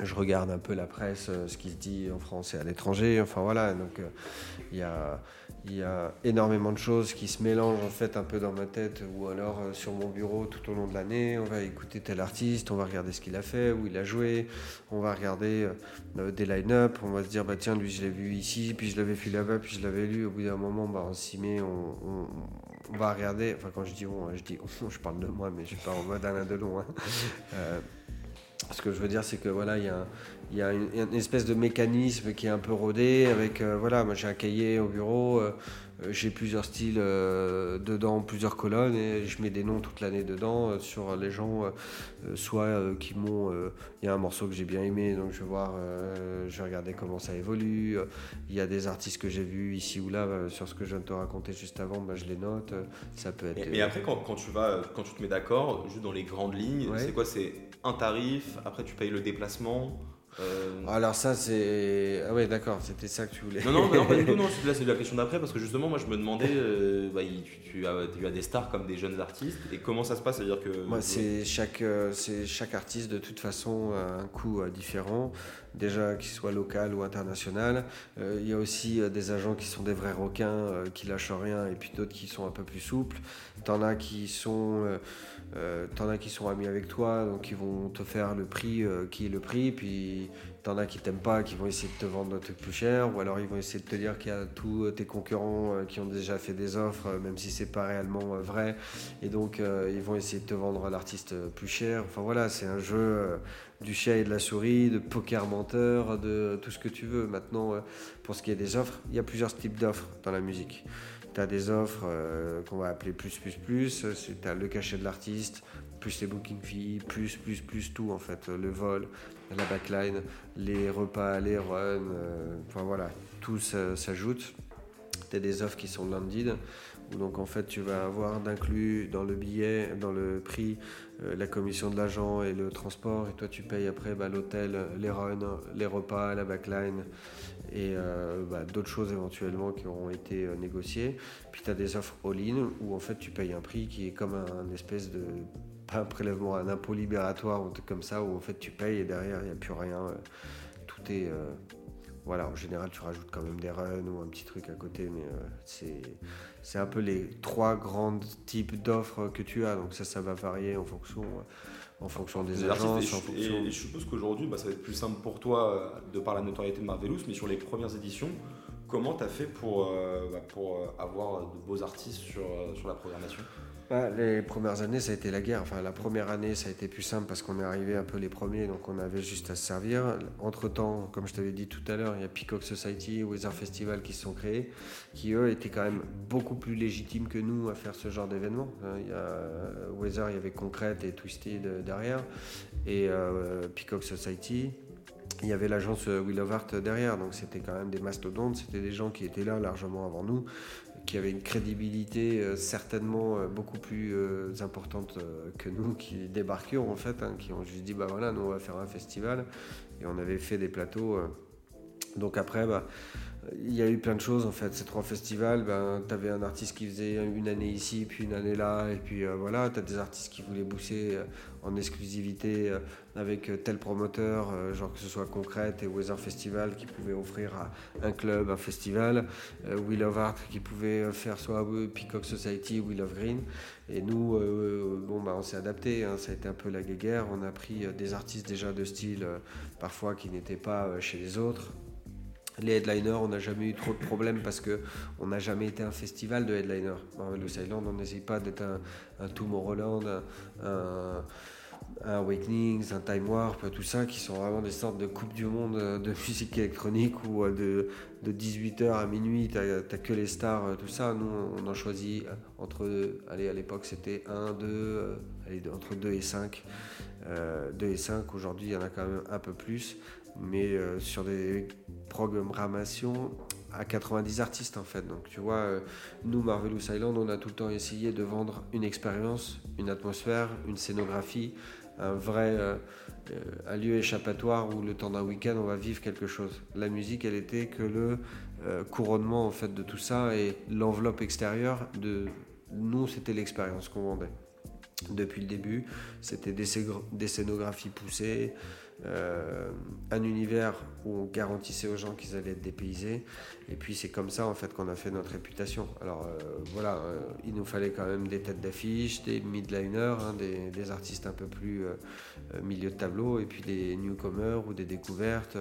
je regarde un peu la presse, euh, ce qui se dit en France et à l'étranger. Enfin voilà, donc euh, il y, a, énormément de choses qui se mélangent en fait un peu dans ma tête ou alors euh, sur mon bureau tout au long de l'année. On va écouter tel artiste, on va regarder ce qu'il a fait, où il a joué, on va regarder des line-up, on va se dire bah tiens lui je l'ai vu ici, puis je l'avais vu là-bas, puis je l'avais lu. Au bout d'un moment, bah, on s'y met, on, va regarder. Enfin quand je dis on, je dis je parle de moi, mais je suis pas en mode Alain Delon. Hein. Ce que je veux dire, c'est que voilà, il y a, une, espèce de mécanisme qui est un peu rodé. Avec euh, voilà, moi j'ai un cahier au bureau, euh, euh, j'ai plusieurs styles dedans, plusieurs colonnes, et je mets des noms toute l'année dedans sur les gens, soit qui m'ont. Il y a un morceau que j'ai bien aimé, donc je vais voir, je vais regarder comment ça évolue. Il y a des artistes que j'ai vus ici ou là sur ce que je viens de te raconter juste avant, bah, je les note. Ça peut être. Mais, après, quand, quand, tu vas, quand tu te mets d'accord, juste dans les grandes lignes, c'est quoi C'est un tarif, après tu payes le déplacement. Euh, Alors ça c'est... Ah ouais d'accord, c'était ça que tu voulais. Non, non, non pas du tout, non, là c'est la question d'après parce que justement moi je me demandais, euh, bah, tu, as, tu, as, des stars comme des jeunes artistes et comment ça se passe C'est-à-dire que... Moi c'est chaque, euh, c'est chaque artiste de toute façon a un coût différent, déjà qu'il soit local ou international. Il y a aussi des agents qui sont des vrais requins, qui lâchent rien et puis d'autres qui sont un peu plus souples. T'en as qui sont... Euh, t'en as qui sont amis avec toi, donc ils vont te faire le prix euh, qui est le prix, puis t'en as qui t'aiment pas, qui vont essayer de te vendre un truc plus cher, ou alors ils vont essayer de te dire qu'il y a tous tes concurrents euh, qui ont déjà fait des offres, même si c'est pas réellement vrai, et donc ils vont essayer de te vendre l'artiste plus cher. Enfin voilà, c'est un jeu du chat et de la souris, de poker menteur, de tout ce que tu veux. Maintenant, pour ce qui est des offres, il y a plusieurs types d'offres dans la musique tu as des offres euh, qu'on va appeler plus, plus, plus. Tu le cachet de l'artiste, plus les booking fees, plus, plus, plus tout en fait. Le vol, la backline, les repas, les runs, euh, enfin voilà, tout s'ajoute. Tu as des offres qui sont landed, où donc en fait tu vas avoir d'inclus dans le billet, dans le prix, euh, la commission de l'agent et le transport, et toi tu payes après bah, l'hôtel, les runs, les repas, la backline et euh, bah, d'autres choses éventuellement qui auront été négociées. Puis tu as des offres all-in où en fait tu payes un prix qui est comme un, espèce de pas un prélèvement, un impôt libératoire ou un truc comme ça où en fait tu payes et derrière il n'y a plus rien. tout est. voilà, en général tu rajoutes quand même des runs ou un petit truc à côté, mais c'est c'est un peu les trois grands types d'offres que tu as. Donc ça, ça va varier en fonction, en fonction des agences. Et, je suppose qu'aujourd'hui, bah, ça va être plus simple pour toi euh, de par la notoriété de Marvelous, mais sur les premières éditions, comment tu as fait pour, euh, bah, pour euh, avoir de beaux artistes sur, sur la programmation? Les premières années, ça a été la guerre. Enfin, la première année, ça a été plus simple parce qu'on est arrivé un peu les premiers, donc on avait juste à se servir. Entre-temps, comme je t'avais dit tout à l'heure, il y a Peacock Society, Weather Festival qui se sont créés, qui eux étaient quand même beaucoup plus légitimes que nous à faire ce genre d'événement. Hein, a Weather, il y avait Concrete et Twisted derrière, et euh, Peacock Society, il y avait l'agence Will of Art derrière, donc c'était quand même des mastodontes, c'était des gens qui étaient là largement avant nous, qui avait une crédibilité euh, certainement euh, beaucoup plus euh, importante que nous qui débarquions en fait, hein, qui ont juste dit bah voilà, nous on va faire un festival et on avait fait des plateaux. donc après, bah, il y a eu plein de choses en fait. Ces trois festivals, ben, tu avais un artiste qui faisait une année ici, puis une année là, et puis voilà, tu as des artistes qui voulaient booster en exclusivité euh, avec euh, tel promoteur, euh, genre que ce soit Concrète et Weather Festival qui pouvait offrir un club un festival, Will of Art qui pouvait faire soit Peacock Society, Will of Green. Et nous, bon, bah, on s'est adapté, hein. ça a été un peu la guéguerre. On a pris des artistes déjà de style parfois qui n'étaient pas chez les autres. Les headliners, on n'a jamais eu trop de problèmes parce que on n'a jamais été un festival de headliners. Le Silent, on n'essaye pas d'être un, un Tomorrowland, un, un Awakenings, un Time Warp, tout ça, qui sont vraiment des sortes de Coupe du Monde de musique électronique où de, de 18h à minuit, tu n'as que les stars, tout ça. Nous, on en choisit entre, allez, à l'époque, c'était 1, 2, allez, entre 2 et 5. 2 euh, et 5, aujourd'hui, il y en a quand même un peu plus. Mais euh, sur des programmations, à 90 artistes en fait. Donc tu vois, euh, nous, Marvelous Island, on a tout le temps essayé de vendre une expérience, une atmosphère, une scénographie, un vrai euh, un lieu échappatoire où le temps d'un week-end on va vivre quelque chose. La musique, elle était que le couronnement en fait de tout ça et l'enveloppe extérieure de nous, c'était l'expérience qu'on vendait. Depuis le début, c'était des scénographies poussées, euh, un univers où on garantissait aux gens qu'ils allaient être dépaysés. Et puis c'est comme ça en fait qu'on a fait notre réputation. Alors euh, voilà, euh, il nous fallait quand même des têtes d'affiche, des midliners, hein, des, artistes un peu plus milieu de tableau, et puis des newcomers ou des découvertes.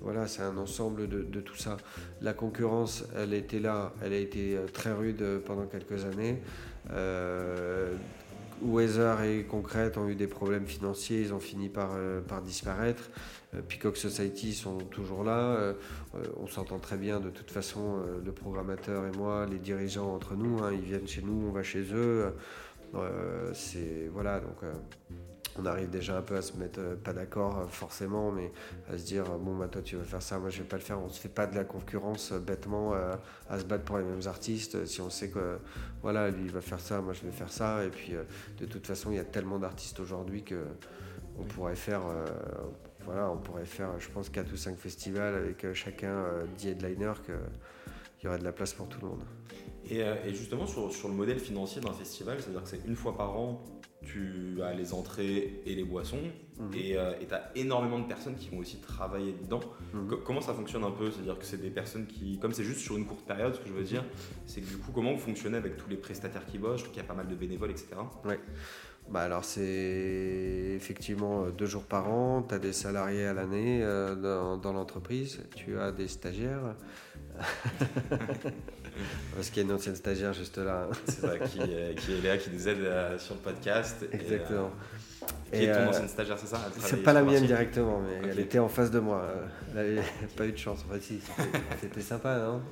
Voilà, c'est un ensemble de, de, tout ça. La concurrence, elle était là, elle a été très rude pendant quelques années. Weather et Concrète ont eu des problèmes financiers, ils ont fini par, euh, par disparaître. Euh, Peacock Society sont toujours là. Euh, on s'entend très bien de toute façon, le programmateur et moi, les dirigeants entre nous, hein, ils viennent chez nous, on va chez eux. c'est voilà donc on arrive déjà un peu à se mettre euh, pas d'accord euh, forcément, mais à se dire bon bah toi tu vas faire ça, moi je vais pas le faire. On se fait pas de la concurrence euh, bêtement à se battre pour les mêmes artistes. Si on sait que voilà lui il va faire ça, moi je vais faire ça. Et puis de toute façon il y a tellement d'artistes aujourd'hui que on pourrait faire voilà on pourrait faire je pense 4 ou 5 festivals avec chacun 10 headliners qu'il y aurait de la place pour tout le monde. Et, justement sur, sur, le modèle financier d'un festival, c'est-à-dire que c'est une fois par an tu as les entrées et les boissons, mhm. euh, et tu as énormément de personnes qui vont aussi travailler dedans. Mhm. Comment ça fonctionne un peu? C'est-à-dire que c'est des personnes qui, comme c'est juste sur une courte période, ce que je veux dire, c'est que du coup, comment vous fonctionnez avec tous les prestataires qui bossent? Je trouve qu'il y a pas mal de bénévoles, etc. Ouais. Bah alors c'est effectivement euh, deux jours par an, tu as des salariés à l'année euh, dans, dans l'entreprise, tu as des stagiaires. Parce qu'il y a une ancienne stagiaire juste là. C'est ça, qui, qui, est là, qui nous aide euh, sur le podcast. Exactement. Et, qui est ton euh, ancienne stagiaire, c'est ça C'est pas la mienne directement, mais elle était en face de moi. Elle n'avait pas eu de chance. Enfin, si, c'était sympa, non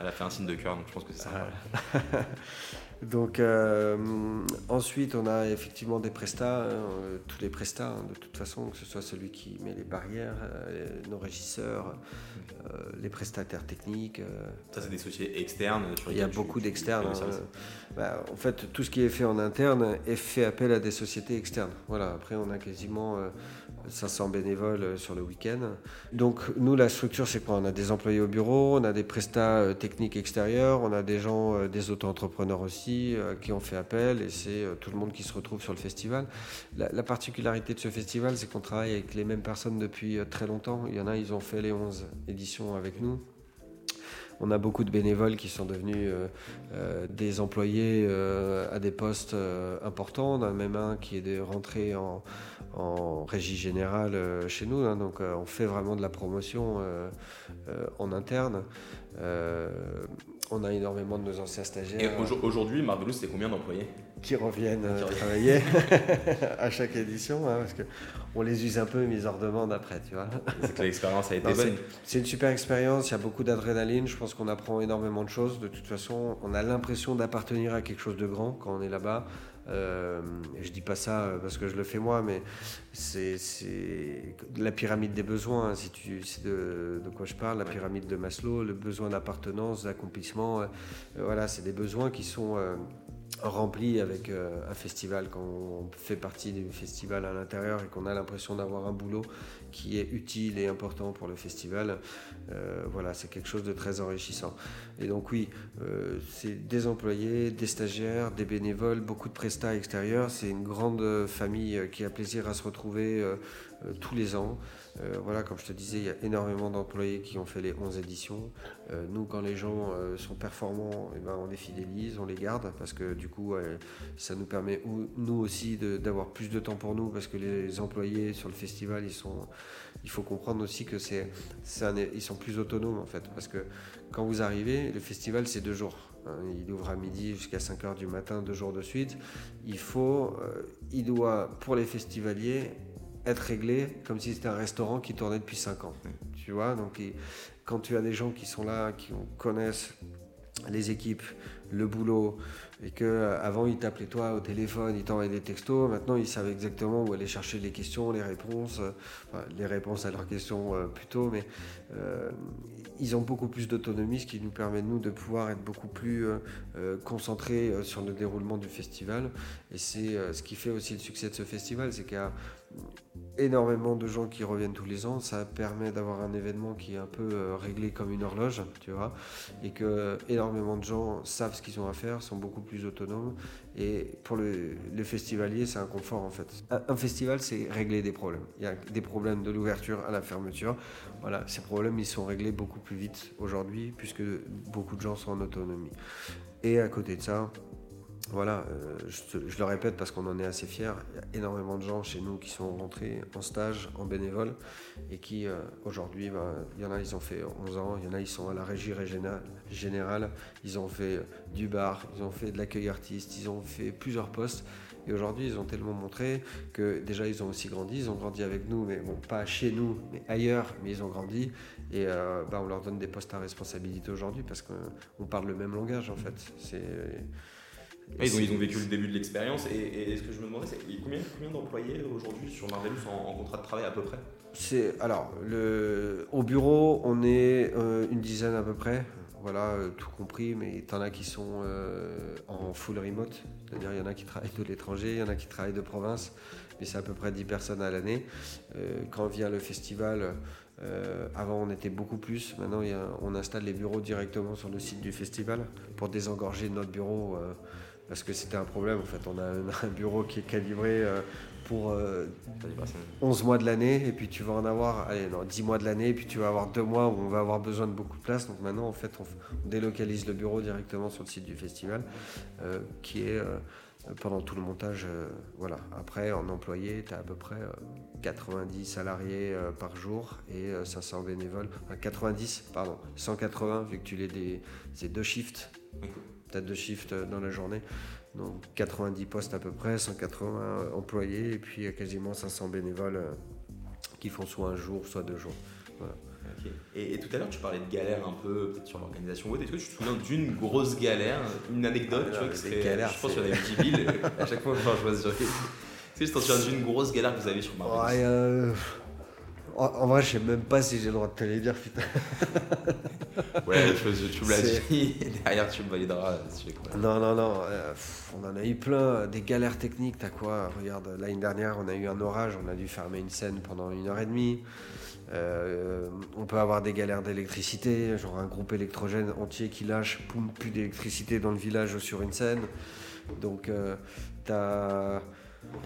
Elle a fait un signe de cœur, donc je pense que c'est ça. Donc euh, ensuite, on a effectivement des prestats, hein, tous les prestats hein, de toute façon, que ce soit celui qui met les barrières, euh, nos régisseurs, euh, les prestataires techniques. Ça, c'est des sociétés externes. Il y a beaucoup d'externes. Hein, bah, en fait, tout ce qui est fait en interne est fait appel à des sociétés externes. Voilà. Après, on a quasiment 500 bénévoles sur le week-end. Donc nous, la structure, c'est quoi? On a des employés au bureau, on a des prestats techniques extérieurs, on a des gens, des auto-entrepreneurs aussi qui ont fait appel, et c'est tout le monde qui se retrouve sur le festival. La, particularité de ce festival, c'est qu'on travaille avec les mêmes personnes depuis très longtemps. Il y en a, ils ont fait les 11 éditions avec nous. On a beaucoup de bénévoles qui sont devenus euh, euh, des employés euh, à des postes importants. On a même un qui est rentré en, régie générale chez nous. Hein. donc on fait vraiment de la promotion en interne. on a énormément de nos anciens stagiaires. Et aujourd'hui, Marvelous, c'est combien d'employés? qui reviennent travailler à chaque édition, hein, parce qu'on les use un peu, mais ils en redemandent après, tu vois. C'est que l'expérience a été bonne. C'est une super expérience, il y a beaucoup d'adrénaline, je pense qu'on apprend énormément de choses. De toute façon, on a l'impression d'appartenir à quelque chose de grand quand on est là-bas. Euh, et je dis pas ça parce que je le fais moi, mais c'est la pyramide des besoins, hein, si tu sais de, de, quoi je parle, la pyramide de Maslow, le besoin d'appartenance, d'accomplissement. Euh, voilà, c'est des besoins qui sont euh, rempli avec euh, un festival, quand on fait partie du festival à l'intérieur et qu'on a l'impression d'avoir un boulot qui est utile et important pour le festival, euh, voilà, c'est quelque chose de très enrichissant. Et donc oui, euh, c'est des employés, des stagiaires, des bénévoles, beaucoup de prestats extérieurs. C'est une grande famille qui a plaisir à se retrouver tous les ans. Euh, voilà, comme je te disais, il y a énormément d'employés qui ont fait les 11 éditions. Euh, nous, quand les gens euh, sont performants, eh ben, on les fidélise, on les garde, parce que du coup, ça nous permet, nous aussi, d'avoir plus de temps pour nous, parce que les employés sur le festival, ils sont, il faut comprendre aussi que c'est, ils sont plus autonomes, en fait, parce que quand vous arrivez, le festival, c'est deux jours. Hein. il ouvre à midi jusqu'à 5 heures du matin, deux jours de suite. Il faut, il doit, pour les festivaliers, être réglé comme si c'était un restaurant qui tournait depuis 5 ans. Tu vois, donc quand tu as des gens qui sont là, qui connaissent les équipes, le boulot, et que euh, avant ils t'appelaient toi au téléphone, ils t'envoyaient des textos, maintenant ils savent exactement où aller chercher les questions, les réponses, euh, les réponses à leurs questions euh, plutôt, mais ils ont beaucoup plus d'autonomie, ce qui nous permet nous de pouvoir être beaucoup plus concentrés sur le déroulement du festival. Et c'est ce qui fait aussi le succès de ce festival, c'est qu'il énormément de gens qui reviennent tous les ans. Ça permet d'avoir un événement qui est un peu euh, réglé comme une horloge, tu vois, et que énormément de gens savent ce qu'ils ont à faire, sont beaucoup plus autonomes. Et pour le, les festivaliers, c'est un confort en fait. Un, festival, c'est régler des problèmes. Il y a des problèmes de l'ouverture à la fermeture. Voilà, ces problèmes, ils sont réglés beaucoup plus vite aujourd'hui, puisque beaucoup de gens sont en autonomie. Et à côté de ça, voilà, euh, je, le répète parce qu'on en est assez fiers. Il y a énormément de gens chez nous qui sont rentrés en stage, en bénévole, et qui euh, aujourd'hui, bah, il y en a, ils ont fait 11 ans, il y en a, ils sont à la régie générale, ils ont fait euh, du bar, ils ont fait de l'accueil artiste, ils ont fait plusieurs postes. Et aujourd'hui, ils ont tellement montré que déjà, ils ont aussi grandi. Ils ont grandi avec nous, mais bon, pas chez nous, mais ailleurs, mais ils ont grandi. Et bah, on leur donne des postes à responsabilité aujourd'hui parce qu'on parle le même langage, en fait. C'est ils, ont, ils, ont, vécu le début de l'expérience. Et, ce que je me demandais, c'est combien, combien d'employés aujourd'hui sur Marvelous en, contrat de travail à peu près? Alors le, au bureau, on est euh, une dizaine à peu près. Voilà, euh, tout compris, mais en as qui sont euh, en full remote, c'est-à-dire il y en a qui travaillent de l'étranger, il y en a qui travaillent de province, mais c'est à peu près 10 personnes à l'année. quand vient le festival, avant on était beaucoup plus, maintenant on installe les bureaux directement sur le site du festival pour désengorger notre bureau parce que c'était un problème. En fait, on a un, bureau qui est calibré euh, pour 11 euh, mois de l'année, et puis tu vas en avoir allez, 10 mois de l'année, et puis tu vas avoir 2 mois où on va avoir besoin de beaucoup de place. Donc maintenant, en fait, on, délocalise le bureau directement sur le site du festival, euh, qui est pendant tout le montage. voilà. Après, en employé, tu as à peu près 90 salariés par jour et 500 bénévoles. 90, pardon, 180, vu que tu les des, deux shifts peut-être deux shifts dans la journée. Donc 90 postes à peu près, 180 employés et puis quasiment 500 bénévoles euh, qui font soit un jour, soit deux jours. Et, tout à l'heure, tu parlais de galère un peu, peut-être sur l'organisation. Est-ce que tu te souviens d'une grosse galère, une anecdote ah, tu vois, que galères, Je pense qu'il y en a 10 000 à chaque fois. Enfin, je vois, est-ce que tu t'en souviens d'une grosse galère que vous avez sur ouais, en, vrai, je sais même pas si j'ai le droit de te les dire, putain. ouais, tu me l'as dit, derrière tu me valideras. Non, non, non, euh, on en a eu plein, des galères techniques, t'as quoi Regarde, l'année dernière, on a eu un orage, on a dû fermer une scène pendant une heure et demie. on peut avoir des galères d'électricité, genre un groupe électrogène entier qui lâche, poum, plus d'électricité dans le village ou sur une scène. Donc, tu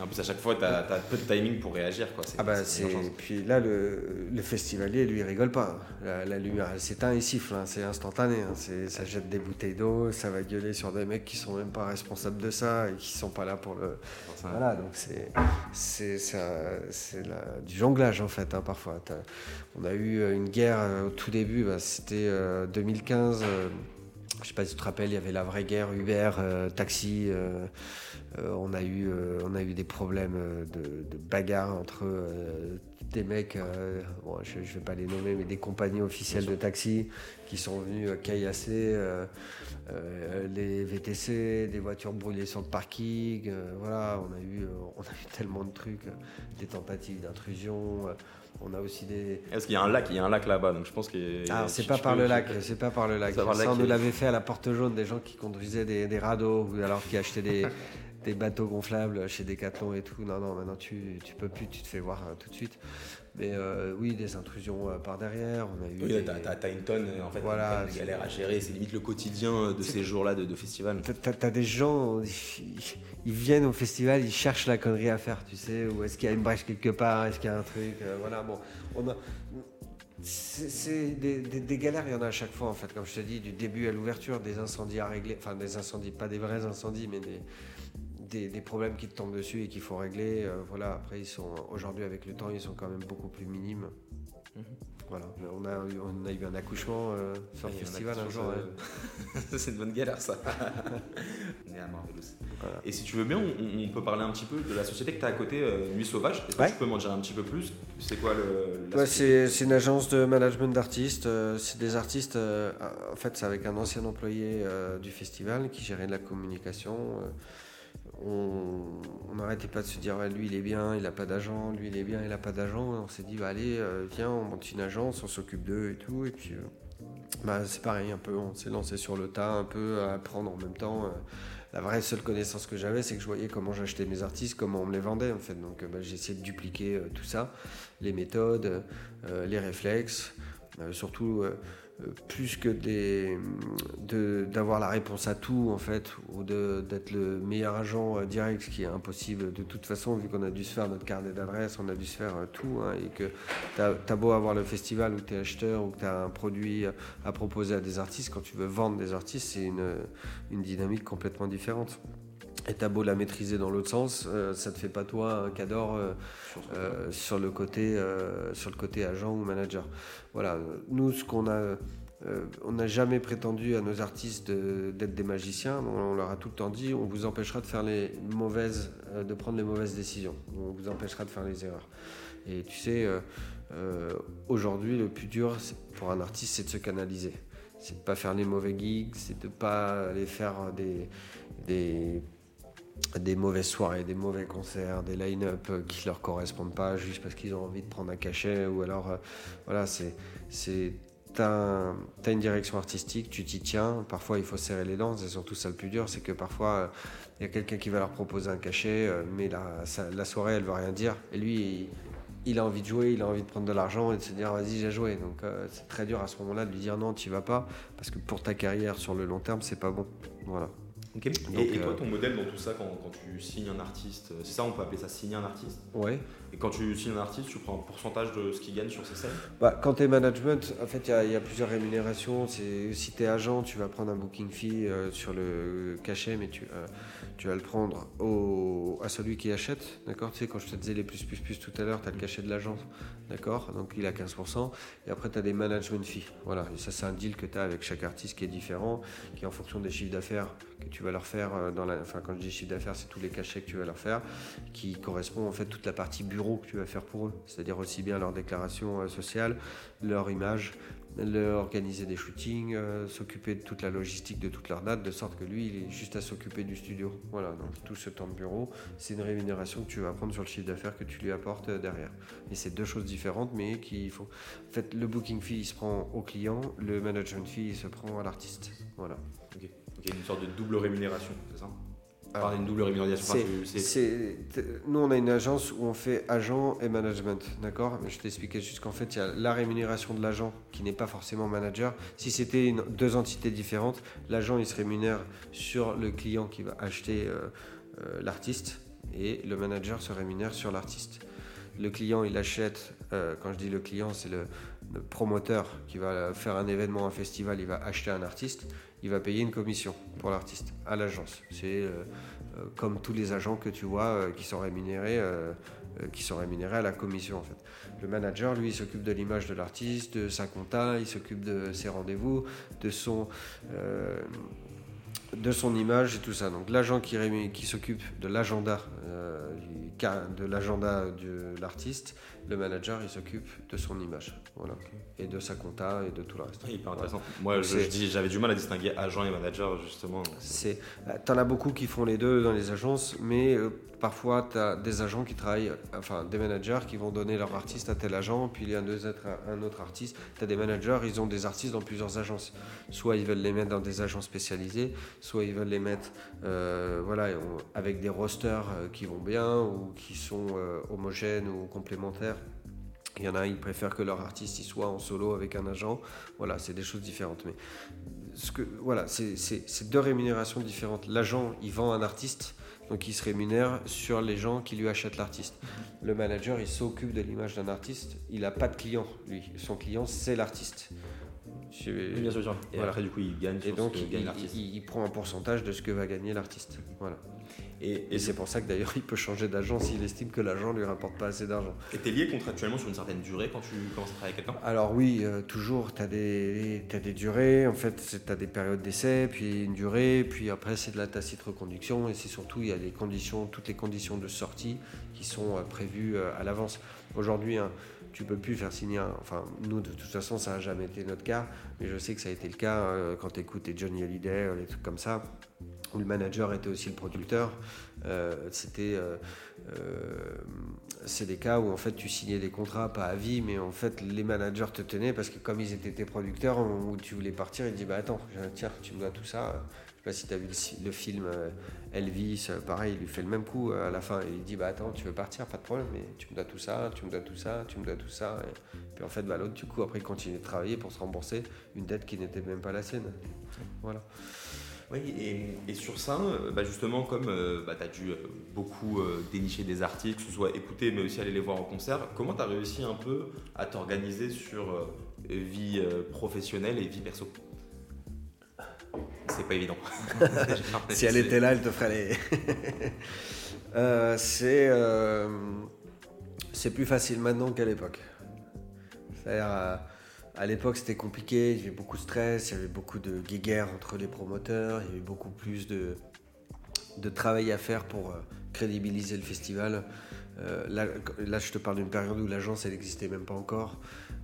en plus, à chaque fois, tu as, peu de timing pour réagir. Quoi. Ah bah, c'est... Puis là, le, le, festivalier, lui, il rigole pas. La, lumière, elle s'éteint, il siffle. Hein. C'est instantané. Hein. Ça jette des bouteilles d'eau, ça va gueuler sur des mecs qui sont même pas responsables de ça et qui sont pas là pour le. Voilà, donc c'est, du jonglage, en fait, hein, parfois. On a eu euh, une guerre euh, au tout début, bah, c'était 2015. Euh, je sais pas si tu te rappelles, il y avait la vraie guerre Uber, taxi. Euh, on, a eu, euh, on a eu des problèmes euh, de, de bagarre entre des mecs, je ne vais pas les nommer, mais des compagnies officielles de taxi qui sont venus caillasser les VTC, des voitures brûlées sur le parking. voilà, on a, eu, on a eu tellement de trucs, des tentatives d'intrusion. On a aussi des. Est-ce qu'il y a un lac? Il y a un lac là-bas, donc je pense que. Ah, c'est pas, par le lac, c'est pas par le lac. Ça, on nous l'avait fait à la porte jaune, des gens qui conduisaient des, des radeaux ou alors qui achetaient des, des bateaux gonflables chez Decathlon et tout. Non, non, maintenant tu, tu peux plus, tu te fais voir euh, tout de suite. Mais euh, oui, des intrusions euh, par derrière. On a eu oui, t'as, une tonne, en fait, voilà, une galère à gérer. C'est limite le quotidien de ces jours-là de, festival. T'as, des gens, ils, viennent au festival, ils cherchent la connerie à faire, tu sais. Ou est-ce qu'il y a une brèche quelque part Est-ce qu'il y a un truc Voilà, bon. On a, c'est des, des, galères, il y en a à chaque fois en fait, comme je te dis, du début à l'ouverture, des incendies à régler, enfin des incendies, pas des vrais incendies, mais des, des, problèmes qui te tombent dessus et qu'il faut régler. Euh, voilà, après, ils sont aujourd'hui, avec le temps, ils sont quand même beaucoup plus minimes. Mhm. Voilà, on a, on a eu un accouchement euh, sur le festival un jour. c'est une bonne galère, ça. Et si tu veux bien, on, peut parler un petit peu de la société que tu as à côté, euh, Nuit Sauvage. Est-ce que tu peux m'en dire un petit peu plus? C'est quoi le. c'est, une agence de management d'artistes. c'est des artistes. en fait, c'est avec un ancien employé du festival qui gérait de la communication on n'arrêtait pas de se dire lui il est bien, il n'a pas d'agent, lui il est bien, il n'a pas d'agent. On s'est dit bah, allez euh, viens on monte une agence, on s'occupe d'eux et tout. Et puis euh, bah, c'est pareil un peu, on s'est lancé sur le tas un peu à apprendre en même temps. Euh, la vraie seule connaissance que j'avais c'est que je voyais comment j'achetais mes artistes, comment on me les vendait en fait. Donc bah, j'ai essayé de dupliquer tout ça, les méthodes, les réflexes, surtout plus que d'avoir la réponse à tout en fait ou d'être le meilleur agent euh, direct ce qui est impossible de toute façon vu qu'on a dû se faire notre carnet d'adresse on a dû se faire euh, tout hein, et que tu as, beau avoir le festival où tu es acheteur ou que tu as un produit à proposer à des artistes quand tu veux vendre des artistes c'est une, une dynamique complètement différente et t'as beau la maîtriser dans l'autre sens, ça te fait pas toi un cador sur le côté sur le côté agent ou manager. Voilà, nous, ce qu'on a. Euh, on n'a jamais prétendu à nos artistes d'être des magiciens. On, leur a tout le temps dit on vous empêchera de faire les mauvaises, euh, de prendre les mauvaises décisions. On vous empêchera de faire les erreurs. Et tu sais, euh, aujourd'hui, le plus dur pour un artiste, c'est de se canaliser. C'est de pas faire les mauvais gigs, c'est de pas aller faire des, des des mauvaises soirées, des mauvais concerts, des line-up qui leur correspondent pas juste parce qu'ils ont envie de prendre un cachet ou alors euh, voilà c'est c'est t'as as une direction artistique, tu t'y tiens. Parfois, il faut serrer les dents. C'est surtout ça le plus dur, c'est que parfois, il y a quelqu'un qui va leur proposer un cachet, euh, mais la, la soirée, elle veut rien dire. Et lui, il, a envie de jouer, il a envie de prendre de l'argent et de se dire, vas-y, j'ai joué. Donc, euh, c'est très dur à ce moment-là de lui dire non, tu vas pas, parce que pour ta carrière sur le long terme, c'est pas bon. Voilà et, toi, euh, ton modèle dans tout ça, quand, tu signes un artiste, c'est ça, on peut appeler ça signer un artiste? Ouais. Et quand tu signes un artiste, tu prends un pourcentage de ce qu'il gagne sur ses scènes? Bah, Quand tu es management, en fait, il y, a plusieurs rémunérations. Si tu es agent, tu vas prendre un booking fee euh, sur le cachet, mais tu, euh, tu vas le prendre au, à celui qui achète. D'accord? Tu sais, quand je te disais les plus, plus, plus tout à l'heure, tu as le cachet de l'agence. D'accord? Donc il a 15%. Et après, tu as des management fees. Voilà. Et ça, c'est un deal que tu as avec chaque artiste qui est différent, qui est en fonction des chiffres d'affaires que tu vas leur faire. Euh, dans la, enfin, quand je dis chiffre d'affaires, c'est tous les cachets que tu vas leur faire, qui correspond en fait toute la partie bureau que tu vas faire pour eux. C'est-à-dire aussi bien leur déclaration euh, sociale, leur image, organiser des shootings, euh, s'occuper de toute la logistique de toute leur date, de sorte que lui, il est juste à s'occuper du studio. Voilà, donc tout ce temps de bureau, c'est une rémunération que tu vas prendre sur le chiffre d'affaires que tu lui apportes euh, derrière. Et c'est deux choses différentes, mais qu'il faut. En fait, le booking fee, il se prend au client, le management fee, il se prend à l'artiste. Voilà. Ok, une sorte de double rémunération, c'est ça? Par une double rémunération. nous, on a une agence où on fait agent et management, d'accord? Je t'expliquais juste qu'en fait, il y a la rémunération de l'agent qui n'est pas forcément manager. Si c'était deux entités différentes, l'agent il se rémunère sur le client qui va acheter euh, euh, l'artiste et le manager se rémunère sur l'artiste. Le client, il achète, euh, quand je dis le client, c'est le, le promoteur qui va faire un événement, un festival, il va acheter un artiste il va payer une commission pour l'artiste à l'agence. C'est euh, euh, comme tous les agents que tu vois euh, qui sont rémunérés, qui sont rémunérés à la commission en fait. Le manager, lui, s'occupe de l'image de l'artiste, de sa compta, il s'occupe de ses rendez-vous, de son de son image et tout ça. Donc l'agent qui, qui s'occupe de l'agenda de l'agenda de l'artiste, le manager il s'occupe de son image voilà. Et de sa compta et de tout le reste. Hyper intéressant moi j'avais du mal à distinguer agent et manager justement. C'est euh, t'en as beaucoup qui font les deux dans les agences mais euh, parfois tu as des agents qui travaillent enfin des managers qui vont donner leur artiste à tel agent puis il y a un autre artiste. Tu as des managers ils ont des artistes dans plusieurs agences. Soit ils veulent les mettre dans des agences spécialisées soit ils veulent les mettre euh, voilà avec des rosters qui vont bien ou qui sont homogènes ou complémentaires il y en a, ils préfèrent que leur artiste y soit en solo avec un agent. Voilà, c'est des choses différentes. Mais ce que, voilà, c'est deux rémunérations différentes. L'agent, il vend un artiste, donc il se rémunère sur les gens qui lui achètent l'artiste. Le manager, il s'occupe de l'image d'un artiste. Il n'a pas de client, lui. Son client, c'est l'artiste. bien sûr. Et après, du coup, il gagne sur donc, ce que gagne. Il, il, prend un pourcentage de ce que va gagner l'artiste. Voilà. Et, c'est pour ça que d'ailleurs il peut changer d'agent s'il estime que l'agent ne lui rapporte pas assez d'argent. Et tu es lié contractuellement sur une certaine durée quand tu commences à travailler avec quelqu'un? Alors oui, euh, toujours, tu as des, as des durées, en fait tu as des périodes d'essai, puis une durée, puis après c'est de la tacite reconduction, et c'est surtout il y a les conditions, toutes les conditions de sortie qui sont euh, prévues euh, à l'avance. Aujourd'hui, hein, tu peux plus faire signer un, Enfin, nous, de toute façon, ça n'a jamais été notre cas, mais je sais que ça a été le cas quand tu écoutes Johnny Hallyday, les trucs comme ça où le manager était aussi le producteur. Euh, c'était, euh, euh, c'est des cas où en fait tu signais des contrats pas à vie, mais en fait les managers te tenaient parce que comme ils étaient tes producteurs, où tu voulais partir, ils te disaient bah attends, tiens, tu me dois tout ça. Je sais pas si tu as vu le, film Elvis, pareil, il lui fait le même coup à la fin. il dit bah attends, tu veux partir, pas de problème, mais tu me dois tout ça, tu me dois tout ça, tu me dois tout ça. Et puis en fait, bah, l'autre, du coup, après, il continue de travailler pour se rembourser une dette qui n'était même pas la sienne. Voilà. Oui, et, sur ça, euh, bah, justement, comme euh, bah, tu as dû euh, beaucoup dénicher des articles, que ce soit écouter, mais aussi aller les voir en concert, comment tu as réussi un peu à t'organiser sur vie professionnelle et vie perso? C'est pas évident. si elle était là, elle te ferait les. c'est, c'est plus facile maintenant qu'à l'époque. C'est-à-dire à l'époque, c'était compliqué, il y avait beaucoup de stress, il y avait beaucoup de guéguerres entre les promoteurs, il y avait beaucoup plus de, de travail à faire pour euh, crédibiliser le festival. Euh, là, je te parle d'une période où l'agence, n'existait même pas encore.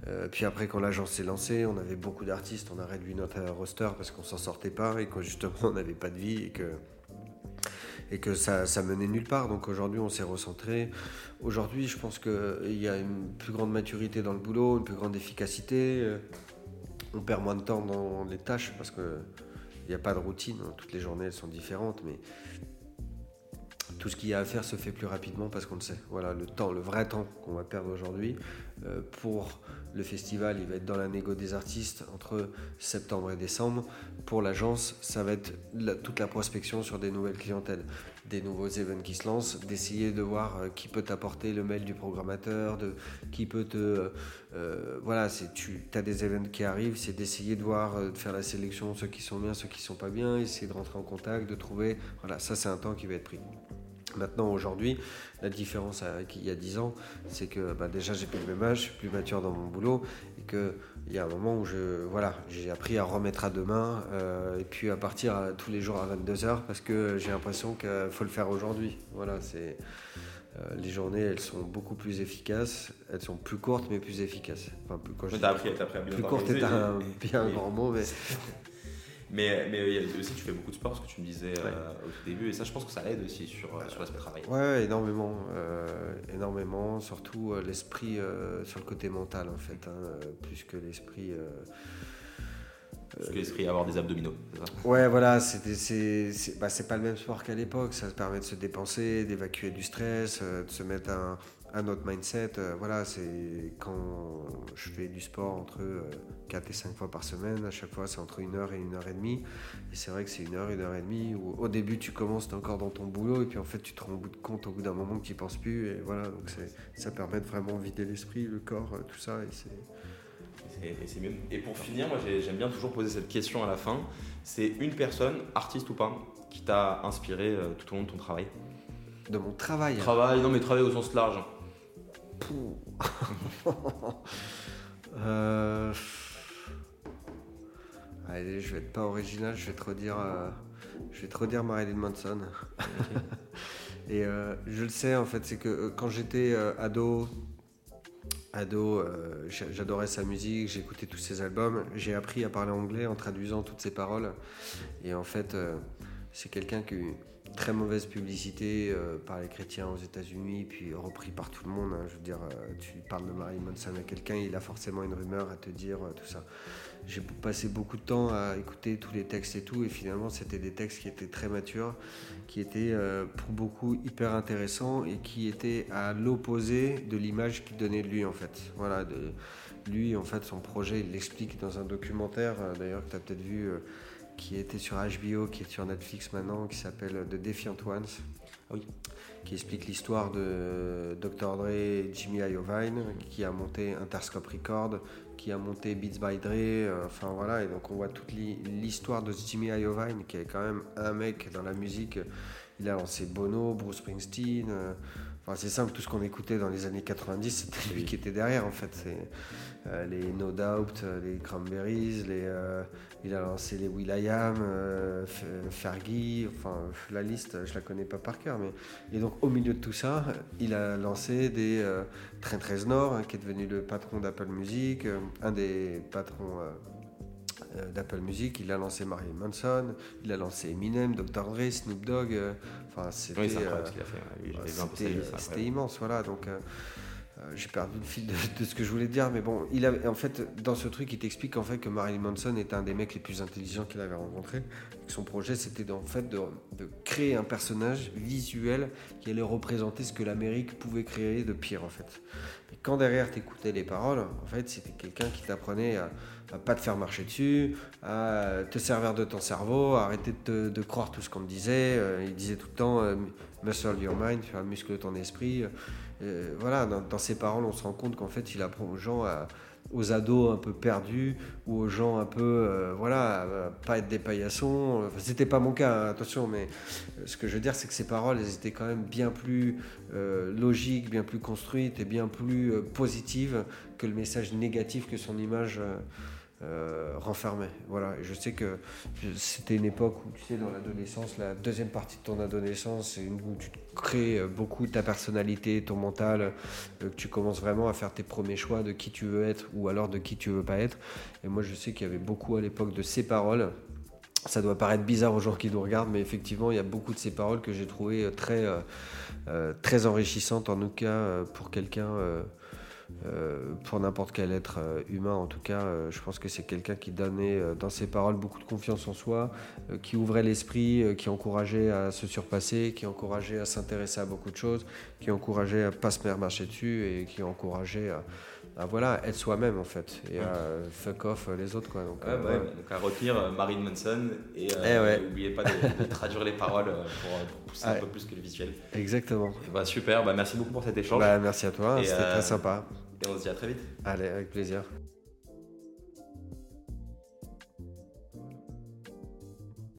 Euh, puis après, quand l'agence s'est lancée, on avait beaucoup d'artistes, on a réduit notre roster parce qu'on s'en sortait pas et que justement, on n'avait pas de vie et que et que ça, ça menait nulle part. Donc aujourd'hui, on s'est recentré. Aujourd'hui, je pense qu'il y a une plus grande maturité dans le boulot, une plus grande efficacité. Euh, on perd moins de temps dans les tâches parce qu'il n'y a pas de routine. Toutes les journées, elles sont différentes, mais tout ce qu'il y a à faire se fait plus rapidement parce qu'on le sait. Voilà, le temps, le vrai temps qu'on va perdre aujourd'hui euh, pour le festival, il va être dans la négo des artistes entre septembre et décembre. Pour l'agence, ça va être toute la prospection sur des nouvelles clientèles, des nouveaux événements qui se lancent, d'essayer de voir euh, qui peut t'apporter le mail du programmateur, qui peut te... Euh, voilà, tu as des événements qui arrivent, c'est d'essayer de voir, de faire la sélection, ceux qui sont bien, ceux qui sont pas bien, essayer de rentrer en contact, de trouver... Voilà, ça c'est un temps qui va être pris. Maintenant, aujourd'hui, la différence avec il y a 10 ans, c'est que bah, déjà j'ai plus le même âge, je suis plus mature dans mon boulot et qu'il y a un moment où je, voilà, j'ai appris à remettre à demain euh, et puis à partir tous les jours à 22h parce que j'ai l'impression qu'il faut le faire aujourd'hui. Voilà, c'est, euh, les journées, elles sont beaucoup plus efficaces, elles sont plus courtes mais plus efficaces. Enfin, plus, quand appris, appris à bien Plus courte est un bien grand mot, mais Mais, mais aussi, tu fais beaucoup de sport, ce que tu me disais euh, au tout début, et ça, je pense que ça aide aussi sur, euh, sur l'aspect travail. Ouais, énormément. Euh, énormément, surtout l'esprit sur le côté mental, en fait, hein, plus que l'esprit. Parce que l'esprit, avoir des abdominaux, ça? Ouais, voilà, c'était- c'est bah, pas le même sport qu'à l'époque. Ça permet de se dépenser, d'évacuer du stress, euh, de se mettre un, un autre mindset. euh, voilà, c'est quand je fais du sport entre 4 et 5 fois par semaine. À chaque fois, c'est entre une heure et une heure et demie. Et c'est vrai que c'est une heure, une heure et demie où au début, tu commences, t'es encore dans ton boulot. Et puis en fait, tu te rends compte au bout d'un moment que tu n'y penses plus. Et voilà, donc ça permet de vraiment vider l'esprit, le corps, euh, tout ça. Et c'est. Et, et c'est mieux. Et pour finir, moi j'ai- j'aime bien toujours poser cette question à la fin. C'est une personne, artiste ou pas, qui t'a inspiré euh, tout au long de ton travail? De mon travail. Travail, non mais travail au sens large. Euh, Allez, je vais être pas original, je vais te redire, euh, je vais te redire Marilyn Manson. Et euh, je le sais en fait, c'est que quand j'étais ado, ado, j'a- j'adorais sa musique, j'écoutais tous ses albums, j'ai appris à parler anglais en traduisant toutes ses paroles. Et en fait, c'est quelqu'un qui très mauvaise publicité euh, par les chrétiens aux États-Unis, puis repris par tout le monde. hein. Je veux dire, euh, tu parles de Marilyn Manson à quelqu'un, il a forcément une rumeur à te dire euh, tout ça. J'ai passé beaucoup de temps à écouter tous les textes et tout, et finalement, c'était des textes qui étaient très matures, qui étaient pour beaucoup hyper intéressants et qui étaient à l'opposé de l'image qu'il donnait de lui en fait. Voilà, lui en fait, son projet, il l'explique dans un documentaire, d'ailleurs que tu as peut-être vu. Qui était sur HBO, qui est sur Netflix maintenant, qui s'appelle The Defiant Ones. Ah oui. Qui explique l'histoire de Dr. Dre et Jimmy Iovine, qui a monté Interscope Record, qui a monté Beats by Dre. euh, Enfin voilà, et donc on voit toute l'hi- l'histoire de Jimmy Iovine, qui est quand même un mec dans la musique. Il a lancé Bono, Bruce Springsteen. euh, Enfin, c'est simple, tout ce qu'on écoutait dans les années 90, c'était lui qui était derrière en fait. Euh, les No Doubt, euh, les Cranberries, les, euh, il a lancé les Will.i.am, euh, F- Fergie, enfin la liste, je la connais pas par cœur. Mais... Et donc au milieu de tout ça, il a lancé des euh, Trent Reznor, hein, qui est devenu le patron d'Apple Music, un des patrons d'Apple Music. Il a lancé Marilyn Manson, il a lancé Eminem, Dr. Dre, Snoop Dogg. Enfin, c'était. Oui, euh, ouais. Incroyable. immense, voilà. Donc, euh, euh, j'ai perdu le fil de, ce que je voulais dire, mais bon, il avait, en fait, dans ce truc, il t'explique en fait que Marilyn Manson est un des mecs les plus intelligents qu'il avait rencontré. Son projet, c'était en fait de, créer un personnage visuel qui allait représenter ce que l'Amérique pouvait créer de pire, en fait. Et quand derrière, t'écoutais les paroles, en fait, c'était quelqu'un qui t'apprenait à, à pas te faire marcher dessus, à te servir de ton cerveau, à arrêter de, de croire tout ce qu'on te disait. Euh, il disait tout le temps euh, muscle your mind, muscle ton esprit. Euh, voilà, dans, dans ses paroles, on se rend compte qu'en fait, il apprend aux gens, aux ados un peu perdus ou aux gens un peu, euh, voilà, pas être des paillassons. Enfin, C'était pas mon cas, hein, attention, mais euh, ce que je veux dire, c'est que ses paroles, elles étaient quand même bien plus euh, logiques, bien plus construites et bien plus positives que le message négatif que son image. Euh, renfermait. Voilà. Je sais que c'était une époque où, tu sais, dans l'adolescence, la deuxième partie de ton adolescence, c'est où tu crées euh, beaucoup ta personnalité, ton mental, euh, que tu commences vraiment à faire tes premiers choix de qui tu veux être ou alors de qui tu veux pas être. Et moi, je sais qu'il y avait beaucoup à l'époque de ces paroles. Ça doit paraître bizarre aux gens qui nous regardent, mais effectivement, il y a beaucoup de ces paroles que j'ai trouvées très, enrichissantes, en tout cas pour quelqu'un, euh, pour n'importe quel être euh, humain. En tout cas, euh, je pense que c'est quelqu'un qui donnait dans ses paroles beaucoup de confiance en soi, qui ouvrait l'esprit, qui encourageait à se surpasser, qui encourageait à s'intéresser à beaucoup de choses, qui encourageait à pas se faire marcher dessus et qui encourageait à, à, voilà, être soi-même en fait et à euh, fuck off euh, les autres. Quoi. Donc, Ouais, euh, bah ouais. donc à retenir Marilyn Manson et Eh ouais. n'oubliez pas de, de traduire les paroles pour, pour pousser un peu plus que le visuel. Exactement. Et bah, super, bah, merci beaucoup pour cet échange Bah, merci à toi, c'était très sympa. et on se dit à très vite. Allez, avec plaisir.